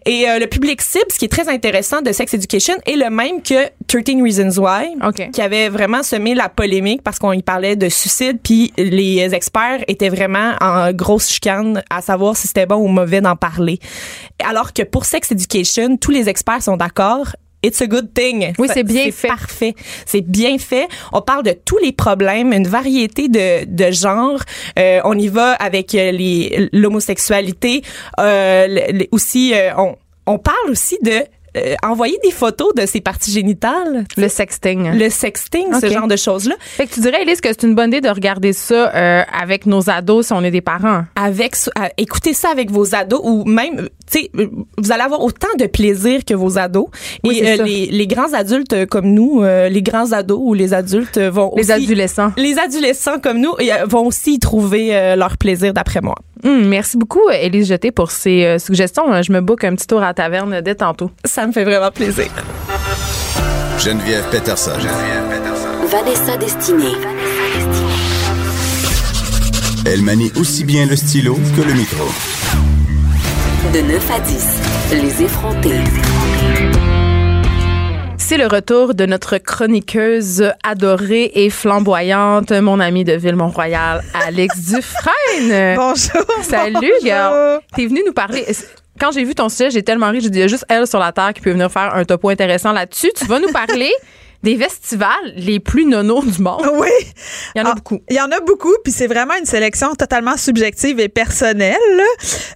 Et euh, le public cible, ce qui est très intéressant de Sex Education, est le même que 13 Reasons Why, qui avait vraiment semé la polémique parce qu'on y parlait de suicide, puis les experts étaient vraiment en grosse chicane à savoir si c'était bon ou mauvais d'en parler. Alors que pour Sex Education, tous les experts sont d'accord. It's a good thing. Oui, c'est bien fait. Parfait. C'est bien fait. On parle de tous les problèmes, une variété de, de genres. Euh, on y va avec euh, les l'homosexualité. Euh, aussi, euh, on, on parle aussi de euh, envoyer des photos de ses parties génitales. Le sexting. Le sexting, ce genre de choses-là. Fait que tu dirais, Elise, que c'est une bonne idée de regarder ça euh, avec nos ados si on est des parents. Avec, à- écoutez ça avec vos ados ou même, euh, tu sais, euh, vous allez avoir autant de plaisir que vos ados. Oui, Et euh, les, les grands adultes euh, comme nous, euh, les grands ados ou les adultes euh, vont Les aussi, adolescents. les adolescents comme nous euh, vont aussi y trouver euh, leur plaisir d'après moi. Hum, merci beaucoup, Élise Jeté, pour ces euh, suggestions. Euh, Je me book un petit tour à la taverne dès tantôt. Ça me fait vraiment plaisir. Geneviève Peterson. Vanessa Destinée. Elle manie aussi bien le stylo que le micro. De 9 à 10, les effrontés. C'est le retour de notre chroniqueuse adorée et flamboyante, mon amie de Ville-Mont-Royal, Alex Dufresne. [laughs] Bonjour. Salut, bonjour. gars. T'es venue nous parler. Quand j'ai vu ton sujet, j'ai tellement ri. J'ai dit, il y a juste elle sur la Terre qui peut venir faire un topo intéressant là-dessus. Tu vas nous parler [laughs] des festivals les plus nonos du monde. Oui. Il y en a Ah, beaucoup. Il y en a beaucoup, puis c'est vraiment une sélection totalement subjective et personnelle.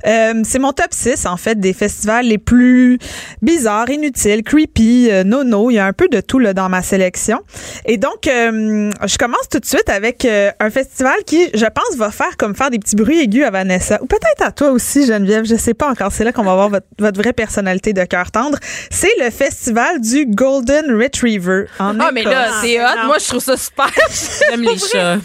Euh, c'est mon top 6, en fait, des festivals les plus bizarres, inutiles, creepy, euh, nono. Il y a un peu de tout là, dans ma sélection. Et donc, euh, je commence tout de suite avec euh, un festival qui, je pense, va faire comme faire des petits bruits aigus à Vanessa. Ou peut-être à toi aussi, Geneviève. Je sais pas encore. C'est là qu'on va voir votre, votre vraie personnalité de cœur tendre. C'est le festival du Golden Retriever en Ah, mais là, c'est hot. Moi, je trouve ça super. J'aime les [laughs] chats.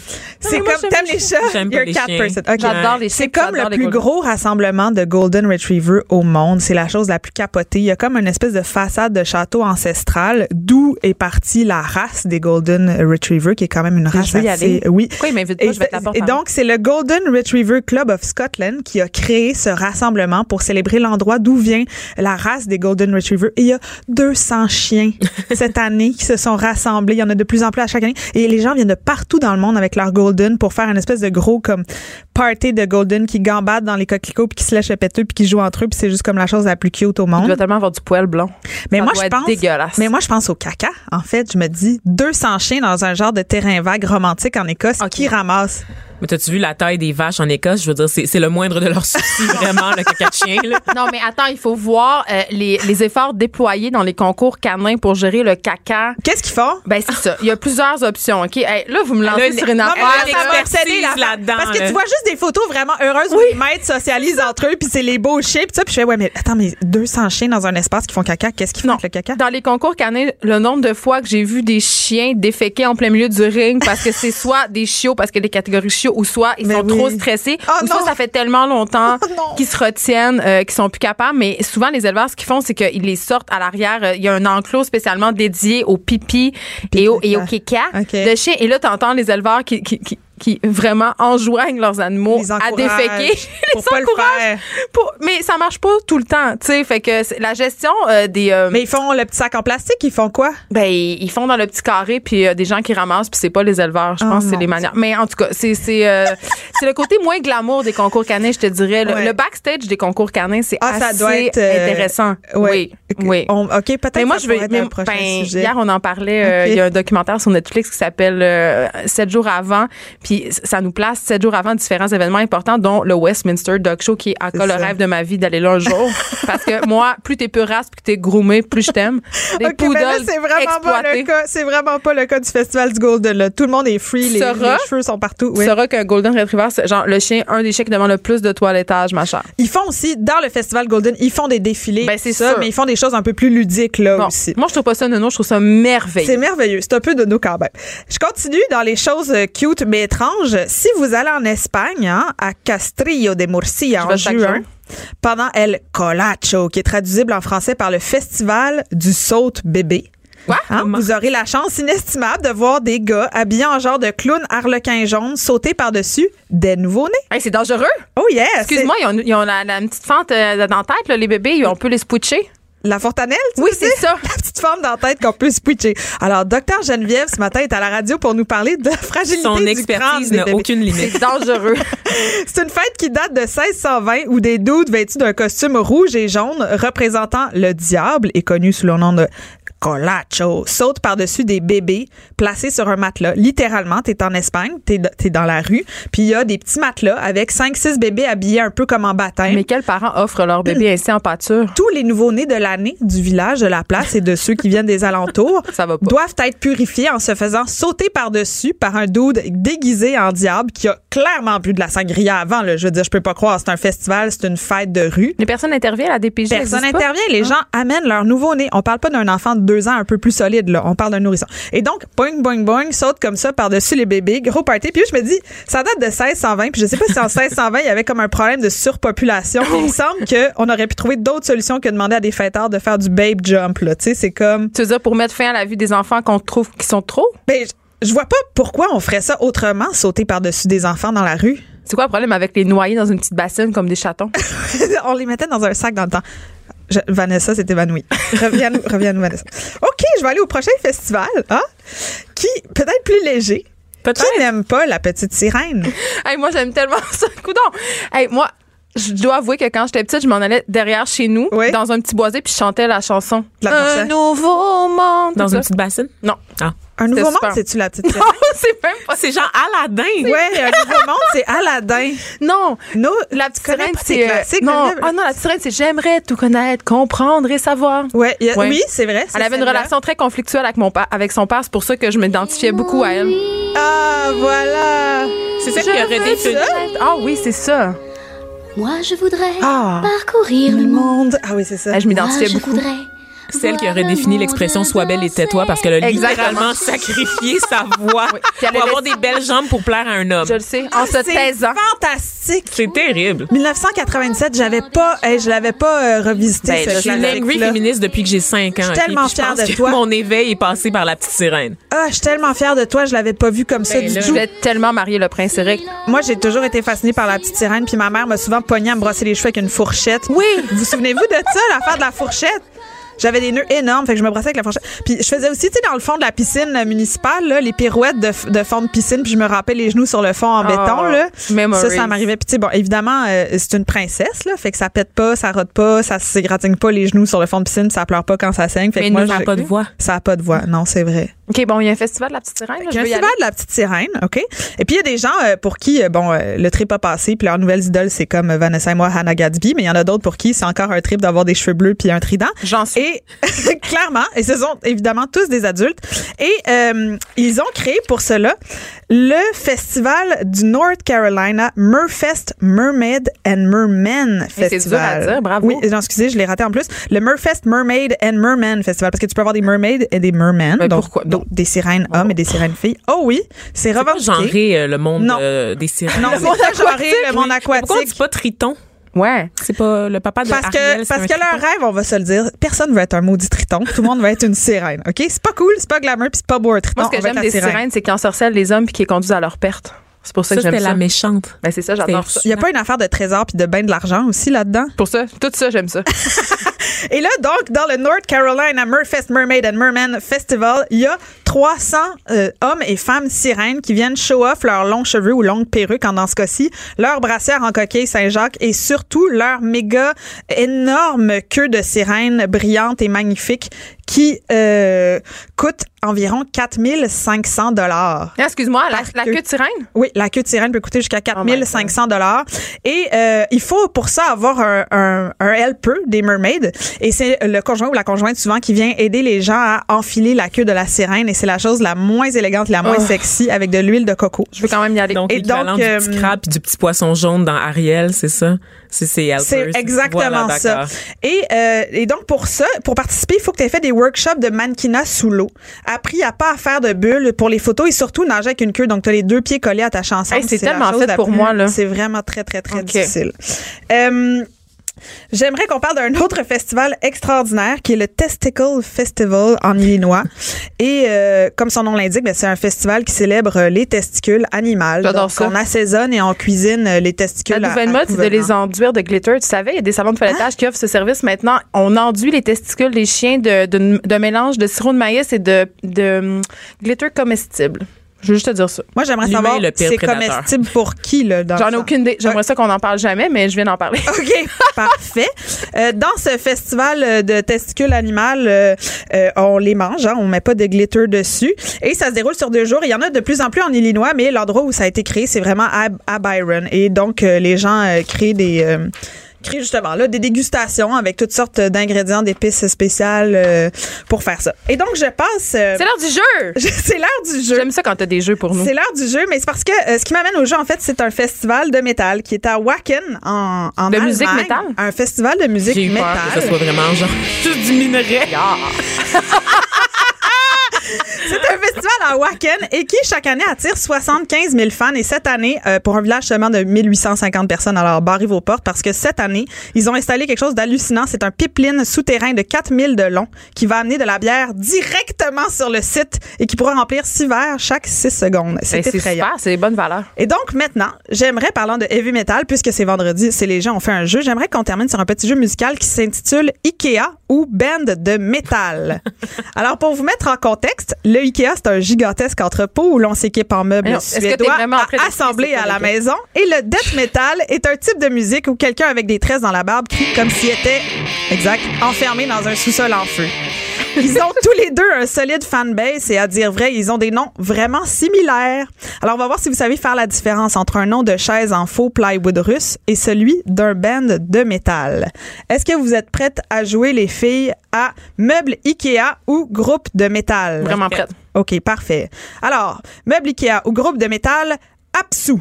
C'est comme t'aimes les chats? J'aime pas les cat chiens. J'adore les chiens, C'est comme le plus gros rassemblement de Golden Retriever au monde. C'est la chose la plus capotée. Il y a comme une espèce de façade de château ancestral d'où est partie la race des Golden Retriever, qui est quand même une race veux y assez. aller. Oui. Pourquoi il m'invite pas? Et, Je vais et donc, c'est le Golden Retriever Club of Scotland qui a créé ce rassemblement pour célébrer l'endroit d'où vient la race des Golden Retriever. Et il y a 200 chiens [laughs] cette année qui se sont rassemblés. Il y en a de plus en plus à chaque année. Et les gens viennent de partout dans le monde avec leur Golden pour faire une espèce de gros comme party de Golden qui gambadent dans les coquelicots puis qui se lèchent le péteux puis qui jouent entre eux puis c'est juste comme la chose la plus cute au Il monde. doit tellement avoir du poil blanc. Mais Ça moi, je pense. dégueulasse. Mais moi, je pense au caca. En fait, je me dis 200 chiens dans un genre de terrain vague romantique en Écosse qui ramassent. Mais t'as-tu vu la taille des vaches en Écosse? Je veux dire, c'est c'est le moindre de leurs soucis, [laughs] vraiment, le caca de chien, là. Non, mais attends, il faut voir euh, les, les efforts déployés dans les concours canins pour gérer le caca. Qu'est-ce qu'ils font? Ben, c'est ça. Il y a plusieurs options, OK? Hey, là, vous me lancez Là, sur une non, affaire. là-dedans, Parce que là. tu vois juste des photos vraiment heureuses où les maîtres socialisent entre eux, puis c'est les beaux chiens, puis ça, puis je fais, ouais, mais attends, mais 200 chiens dans un espace qui font caca, qu'est-ce qu'ils font Non. avec le caca? Dans les concours canins, le nombre de fois que j'ai vu des chiens déféquer en plein milieu du ring parce que c'est soit des chiots parce que les catégories chiots ou soit ils Mais sont oui. trop stressés Oh ou soit non. ça fait tellement longtemps [laughs] Oh qu'ils se retiennent euh, qu'ils sont plus capables mais souvent les éleveurs ce qu'ils font c'est qu'ils les sortent à l'arrière euh, il y a un enclos spécialement dédié au pipi et au, et OK. de chiens et là t'entends les éleveurs qui, qui, qui, qui vraiment enjoignent leurs animaux Les à déféquer [laughs] pour pas le faire. pour- mais ça marche pas tout le temps tu sais fait que la gestion euh, des euh, Mais ils font le petit sac en plastique, ils font quoi? ben, ils ils font dans le petit carré, puis euh, des gens qui ramassent, puis c'est pas les éleveurs. Je Oh pense que c'est les manières. Mais en tout cas, c'est c'est euh, [laughs] c'est le côté moins glamour des concours canins, je te dirais. Le, Ouais. le backstage des concours canins, c'est Ah, ça assez doit être, intéressant. Ouais. Oui, oui. On- OK, peut-être Mais moi, je veux. mais- un prochain ben, sujet. hier, on en parlait. Il y a un documentaire sur Netflix qui s'appelle Sept jours avant. Puis ça nous place sept jours avant différents événements importants, dont le Westminster Dog Show, qui est encore le ça. rêve de ma vie d'aller là un jour. [laughs] Parce que moi, plus t'es race, plus t'es groomé, plus je t'aime. Des OK, mais là, poodles c'est vraiment pas le cas. C'est vraiment pas le cas du Festival du Golden. Là. Tout le monde est free, les, Sera- les cheveux sont partout. Oui. sauras qu'un Golden Retriever, c'est genre le chien, un des chiens qui demande le plus de toilettage, ma chère. Ils font aussi, dans le Festival Golden, ils font des défilés. Ben, c'est ça, sûr. mais ils font des choses un peu plus ludiques là Bon, aussi. moi, je trouve pas ça nono, je trouve ça merveilleux. C'est merveilleux. C'est un peu de nous quand même. Je continue dans les choses euh, cute mais Si vous allez en Espagne, hein, à Castrillo de Murcia en juin, pendant El Colacho, qui est traduisible en français par le Festival du saute bébé. Quoi? Hein, vous aurez la chance inestimable de voir des gars habillés en genre de clown harlequin jaune sauter par-dessus des nouveaux-nés. Hey, c'est dangereux. Oh yeah! Excuse-moi, ils ont, ils ont la, la petite fente euh, dans la tête, là, les bébés, on peut les switcher. La fontanelle, tu Oui, c'est ça. [laughs] La petite forme dans la tête qu'on peut switcher. Alors, docteur Geneviève, ce matin, est à la radio pour nous parler de la [laughs] fragilité Son du expertise n'a bébés. aucune limite. C'est dangereux. [laughs] C'est une fête qui date de 1620 où des dudes vêtus d'un costume rouge et jaune représentant le diable et connu sous le nom de Colacho sautent par-dessus des bébés placés sur un matelas. Littéralement, t'es en Espagne, t'es es dans la rue, puis il y a des petits matelas avec 5-6 bébés habillés un peu comme en baptême. Mais quels parents offrent leur bébé ainsi en pâture? tous les nouveaux-nés de du village, de la place et de ceux qui viennent des alentours Ça va pas. doivent être purifiés en se faisant sauter par-dessus par un dude déguisé en diable qui a clairement bu de la sangria avant. Là. Je veux dire, je peux pas croire. C'est un festival, c'est une fête de rue. Les personnes interviennent à la DPJ. Personne existe pas? intervient. Les gens amènent leur nouveau-né. On parle pas d'un enfant de deux ans un peu plus solide, là. On parle d'un nourrisson. Et donc, boing, boing, boing, saute comme ça par-dessus les bébés. Gros party. Puis je me dis, ça date de 1620. Puis je sais pas si en 1620, il y avait comme un problème de surpopulation. [laughs] Il me semble qu'on aurait pu trouver d'autres solutions que de demander à des fêtards de faire du babe jump, là. Tu sais, c'est comme, Tu veux dire pour mettre fin à la vie des enfants qu'on trouve qui sont trop? ben, je- vois pas pourquoi on ferait ça autrement, sauter par-dessus des enfants dans la rue. [laughs] C'est quoi le problème avec les noyer dans une petite bassine comme des chatons? [laughs] on les mettait dans un sac dans le temps. Je- Vanessa s'est évanouie. [laughs] Reviens-nous, reviens-nous, Vanessa. OK, je vais aller au prochain festival, hein, qui peut-être plus léger. Peut-être. Qui n'aime pas la petite sirène? hey, moi, j'aime tellement ça. Coudon. Hey, moi, je dois avouer que quand j'étais petite, je m'en allais derrière chez nous, Oui. dans un petit boisé, puis je chantais la chanson. La un nouveau monde. Dans ça. une petite bassine? Non. Ah. Un nouveau monde, c'est-tu la [laughs] petite Non, sirène? c'est même pas. C'est genre Aladdin. Ouais, un nouveau monde, c'est Aladdin. Non. No, La petite sirène, c'est. euh, non, ah non, la petite sirène, c'est j'aimerais tout connaître, comprendre et savoir. Ouais, a- oui, c'est vrai. Elle avait une relation très conflictuelle avec, mon pa- avec son père, c'est pour ça que je m'identifiais beaucoup à elle. Ah, voilà. C'est celle qui aurait défini. ça. Ah oui, c'est ça. Moi, je voudrais Ah. parcourir Le monde. monde. Ah oui, c'est ça. Ah, je Moi, m'identifiais je beaucoup. voudrais Celle qui aurait défini l'expression Sois belle et tais-toi parce qu'elle a Exactement. littéralement sacrifié sa [laughs] voix Oui. Pour avoir des belles jambes pour plaire à un homme. Je le sais. En Ah, se c'est taisant. fantastique. C'est terrible. 1997, j'avais pas, hey, je l'avais pas euh, revisité. Ben, ce Je suis une angry féministe depuis que j'ai 5 ans. Je suis tellement fière pense de que toi. [laughs] Mon éveil est passé par la petite sirène. Ah, je suis tellement fière de toi, je l'avais pas vu comme ça Ben du là. Je tout. voulais tellement marier le prince Eric. Moi, j'ai toujours été fascinée par la petite sirène, puis ma mère m'a souvent pogné à me brosser les cheveux avec une fourchette. Oui. Vous vous souvenez-vous de ça, l'affaire de la fourchette? J'avais des nœuds énormes, fait que je me brossais avec la fourchette. Puis je faisais aussi, tu sais, dans le fond de la piscine municipale, là, les pirouettes de, fond de piscine, puis je me rappelais les genoux sur le fond en béton, là. memories. Ça, ça m'arrivait. Puis tu sais, bon, évidemment, euh, c'est une princesse, là, fait que ça pète pas, ça rote pas, ça s'égratigne pas les genoux sur le fond de piscine, ça pleure pas quand ça saigne. Fait Mais que moi, nous, Ça n'a pas de voix. Ça a pas de voix, non, c'est vrai. OK, bon, il y a un festival de la petite sirène. là, Il y a un festival de la petite sirène, OK? Et puis, il y a des gens euh, pour qui, euh, bon, euh, le trip a passé, puis leurs nouvelles idoles, c'est comme Vanessa et moi, Hannah Gadsby, mais il y en a d'autres pour qui c'est encore un trip d'avoir des cheveux bleus puis un trident. J'en suis. Et [laughs] clairement, et ce sont évidemment tous des adultes. Et euh, ils ont créé pour cela le festival du North Carolina Merfest Mermaid and Merman c'est Festival. dur à dire, bravo. Oui, non, excusez, je l'ai raté en plus. Le Merfest Mermaid and Merman Festival, parce que tu peux avoir des mermaids et des mermen. Mais donc, pourquoi? donc des sirènes hommes et des sirènes filles. Oh oui, c'est C'est pas revendiqué. genré euh, le monde Non. euh, des sirènes. Non, c'est pas genré le monde Pourquoi on aquatique. dit pas triton? Ouais. C'est pas le papa de Parce que, parce un que leur triton. rêve, on va se le dire, personne veut être un maudit triton. Tout le monde veut être une sirène. OK? C'est pas cool, c'est pas glamour, puis c'est pas beau un triton. Moi, ce que va j'aime des la sirène. sirènes, c'est qu'ils ensorcellent les hommes puis qu'ils les conduisent à leur perte. C'est pour ça, Ça, que j'aime c'était ça. la méchante. Ben, c'est ça, j'adore ça. Il y a pas une affaire de trésor puis de bain de l'argent aussi là-dedans? Pour ça, tout ça, j'aime ça. [laughs] Et là, donc, dans le North Carolina Merfest Mermaid and Merman Festival, il y a 300 euh, hommes et femmes sirènes qui viennent show off leurs longs cheveux ou longues perruques, en dans ce cas-ci, leurs brassières en coquille Saint-Jacques et surtout leur méga énorme queue de sirène brillante et magnifique qui euh, coûte environ 4500 dollars. Ah, Excuse-moi, la, queue de sirène? Oui, la queue de sirène peut coûter jusqu'à Oh my 4500 dollars et euh, il faut pour ça avoir un, un, un helper des mermaids et c'est le conjoint ou la conjointe souvent qui vient aider les gens à enfiler la queue de la sirène et c'est la chose la moins élégante, la moins Oh. sexy avec de l'huile de coco. Je veux quand même y aller. Donc, Et donc, du euh, petit crabe puis du petit poisson jaune dans Ariel, c'est ça? C'est exactement Voilà, ça. Et, euh, et donc, pour ça, pour participer, il faut que tu aies fait des workshops de mannequinat sous l'eau. Appris à pas faire de bulles pour les photos et surtout nager avec une queue. Donc, tu as les deux pieds collés attachés ensemble. Hey, c'est tellement fait pour moi, là. C'est vraiment très, très, très difficile. Euh, J'aimerais qu'on parle d'un autre festival extraordinaire qui est le Testicle Festival en Illinois. Et euh, comme son nom l'indique, ben, c'est un festival qui célèbre les testicules animales. J'adore Donc, ça. on assaisonne et on cuisine les testicules. La nouvelle à mode, c'est de les enduire de glitter. Tu savais, il y a des salons de toilettage qui offrent ce service maintenant. On enduit les testicules des chiens de, de, de mélange de sirop de maïs et de, de hum, glitter comestible. Je veux juste te dire ça. Moi, j'aimerais savoir, c'est comestible pour qui, là? dans J'en ai le aucune idée. J'aimerais ça qu'on en parle jamais, mais je viens d'en parler. [laughs] OK, parfait. Euh, dans ce festival euh, de testicules animales, euh, euh, on les mange, hein, on met pas de glitter dessus. Et ça se déroule sur deux jours. Il y en a de plus en plus en Illinois, mais l'endroit où ça a été créé, c'est vraiment à, à Byron. Et donc, euh, les gens euh, créent des... créent justement là des dégustations avec toutes sortes d'ingrédients d'épices spéciales euh, pour faire ça. Et donc je passe euh, C'est l'heure du jeu! [laughs] c'est l'heure du jeu. J'aime ça quand t'as des jeux pour nous. C'est l'heure du jeu, mais c'est parce que euh, ce qui m'amène au jeu, en fait, c'est un festival de métal qui est à Wacken, en, en De Allemagne. musique métal? Un festival de musique eu peur métal. que ce soit vraiment genre [laughs] juste du minerai. [laughs] à Wacken et qui, chaque année, attire 75 000 fans. Et cette année, euh, pour un village seulement de 1850 personnes, alors barrez vos portes parce que cette année, ils ont installé quelque chose d'hallucinant. C'est un pipeline souterrain de 4000 de long qui va amener de la bière directement sur le site et qui pourra remplir 6 verres chaque 6 secondes. C'est Ben, c'est effrayant. c'est des bonnes valeurs. Et donc maintenant, j'aimerais, parlant de heavy metal, puisque c'est vendredi, c'est les gens ont fait un jeu, j'aimerais qu'on termine sur un petit jeu musical qui s'intitule Ikea ou Band de métal. [laughs] Alors pour vous mettre en contexte, le Ikea c'est un gigantesque entrepôt où l'on s'équipe en meubles t'es suédois train à la maison. Et le death metal est un type de musique où quelqu'un avec des tresses dans la barbe crie comme s'il était, exact, enfermé dans un sous-sol en feu. Ils ont tous les deux un solide fanbase et à dire vrai, ils ont des noms vraiment similaires. Alors, on va voir si vous savez faire la différence entre un nom de chaise en faux plywood russe et celui d'un band de métal. Est-ce que vous êtes prêtes à jouer, les filles, à meubles Ikea ou groupe de métal? Vraiment prête. OK, parfait. Alors, meubles Ikea ou groupe de métal, Apsu.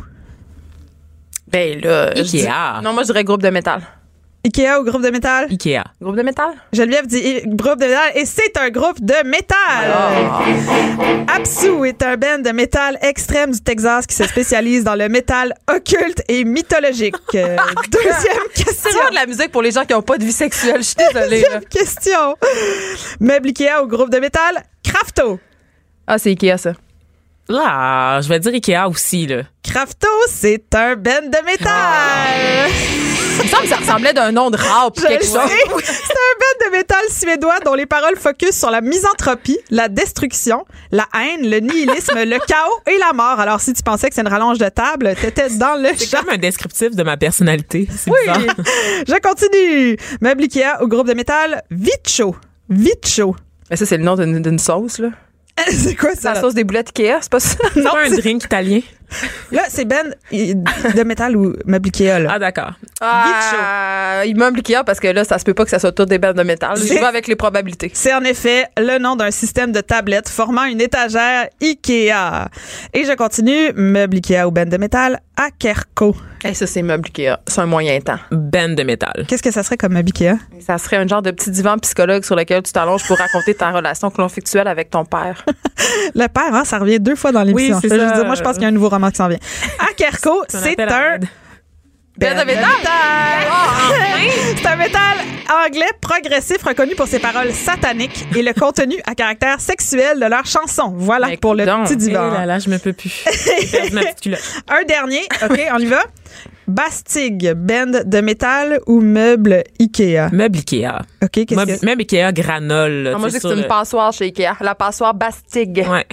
Ben là, Ikea. dis- Non, moi je dirais groupe de métal. Ikea ou groupe de métal? Ikea. Groupe de métal? Geneviève dit groupe de métal et c'est un groupe de métal. Apsu est un band de métal extrême du Texas qui se spécialise dans le métal occulte et mythologique. [laughs] Deuxième C'est question. vraiment de la musique pour les gens qui n'ont pas de vie sexuelle. Je suis désolée. là. Deuxième question. Meuble Ikea ou groupe de métal? Crafto. Ah, c'est Ikea, ça. Là, je vais dire Ikea aussi, là. Crafto, c'est un band de métal. [laughs] Il me semble que ça ressemblait d'un nom de rap quelque chose. C'est un band de métal suédois dont les paroles focusent sur la misanthropie, la destruction, la haine, le nihilisme, le chaos et la mort. Alors, si tu pensais que c'est une rallonge de table, t'étais dans le C'est comme un descriptif de ma personnalité. Oui. bizarre. [laughs] Je continue. Meuble Ikea au groupe de métal Vicho. Vicho. Mais ça, c'est le nom d'une sauce, là. [laughs] c'est quoi C'est ça? la sauce des boulettes Ikea, c'est pas ça? C'est pas un drink italien. Là, c'est Ben de métal ou Meuble Ikea, là? Ah, d'accord. Ah, immeuble Ikea, parce que là, ça se peut pas que ça soit tout des bandes de métal. Je C'est- vais avec les probabilités. C'est en effet le nom d'un système de tablettes formant une étagère Ikea. Et je continue. Meuble Ikea ou Ben de métal Akerco. Et ça, c'est meuble Ikea. C'est un moyen temps. Ben de métal. Qu'est-ce que ça serait comme meuble Ikea? Ça serait un genre de petit divan psychologue sur lequel tu t'allonges pour raconter ta relation conflictuelle avec ton père. [laughs] Le père, hein, ça revient deux fois dans l'émission. Oui, c'est Je veux ça. dire, moi, je pense qu'il y a un nouveau roman qui s'en vient. Akerco, C'est un c'est à un Ben de métal? [laughs] c'est un métal anglais progressif reconnu pour ses paroles sataniques et le contenu à caractère sexuel de leurs chansons. Voilà Ben, pour le donc, petit Eh divan. là là, je me peux plus. Ma petite. [laughs] Un dernier, OK, on y va. Bastig, band de métal ou meuble Ikea? Meuble Ikea. OK, qu'est-ce Meuble, que... meuble Ikea granole. Ah, moi, je dis que c'est une passoire chez Ikea. La passoire Bastig. Ouais.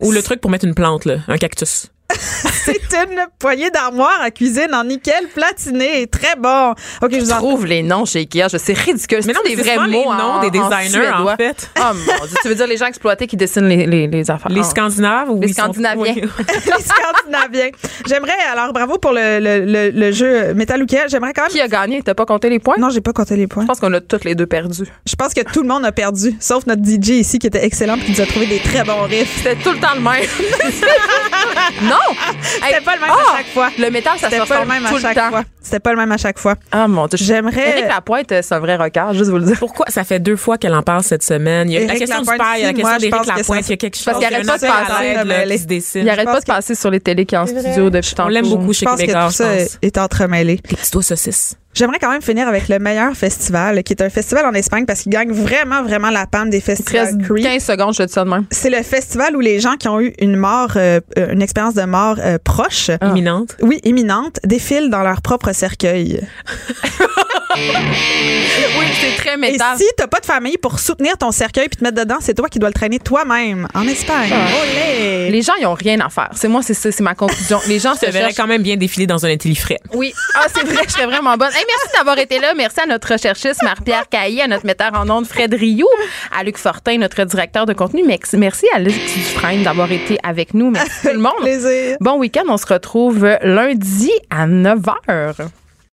Ou le truc pour mettre une plante, là, un cactus. [laughs] C'est une poignée d'armoire à cuisine en nickel platiné. Très bon. OK, je vous en trouve les noms chez Ikea. Sais ridicule. Mais non, C'est des c'est vrais souvent les mots noms en- des designers, en fait. Oh mon Dieu. Tu veux dire les gens exploités qui dessinent les, les, les affaires? Les Ah. Scandinaves ou Les sont- Scandinaviens. [laughs] [laughs] Les Scandinaviens. J'aimerais, alors bravo pour le, le, le, le jeu Metal ou. J'aimerais quand même. Qui a gagné? T'as pas compté les points? Non, j'ai pas compté les points. Je pense qu'on a toutes les deux perdu. Je pense que tout le monde a perdu, sauf notre DJ ici qui était excellent et qui nous a trouvé des très bons riffs. C'était tout le temps le même. non! C'était pas le même Ah! à chaque fois. Le métal, ça se pas le ressemble même tout à le chaque temps. fois. C'était pas le même à chaque fois. Ah mon Dieu. J'aimerais. Éric Lapointe, c'est un vrai record, juste vous le dire. Pourquoi? Ça fait deux fois qu'elle en parle cette semaine? Il y a la Éric question Lapointe du père, il y a la question d'Éric Lapointe. ça- Il y a quelque chose. Parce qu'il il y a arrête pas de passer, l'aide, là, mêler. qui se dessine. Il arrête pas de passer sur les télés qui est en studio depuis On tantôt. l'aime beaucoup chez Je pense que Québécois, tout je ça est entremêlé. Les petits doigts saucisses. J'aimerais quand même finir avec le meilleur festival, qui est un festival en Espagne parce qu'il gagne vraiment, vraiment la panne des festivals reste Creep. 15 secondes, je te dis ça de même. C'est le festival où les gens qui ont eu une mort, euh, une expérience de mort euh, proche, Imminente. oui, imminente, défilent dans leur propre cercueil. [laughs] Oui, c'est très Et métal. si t'as pas de famille pour soutenir ton cercueil puis te mettre dedans, c'est toi qui dois le traîner toi-même en Espagne. Olé! Les gens, ils ont rien à faire. C'est moi, c'est ça, c'est ma conclusion. Les gens [laughs] Je se cherchent. quand même bien défiler dans un intelli-frais. Oui. Ah, c'est vrai, je serais vraiment bonne. Hey, merci d'avoir été là. Merci à notre recherchiste Marie-Pierre Caillé, à notre metteur en ondes Fred Rioux, à Luc Fortin, notre directeur de contenu. Merci, merci à Luc Dufresne d'avoir été avec nous. Merci tout le monde. Plaisir. Bon week-end. On se retrouve lundi à 9h.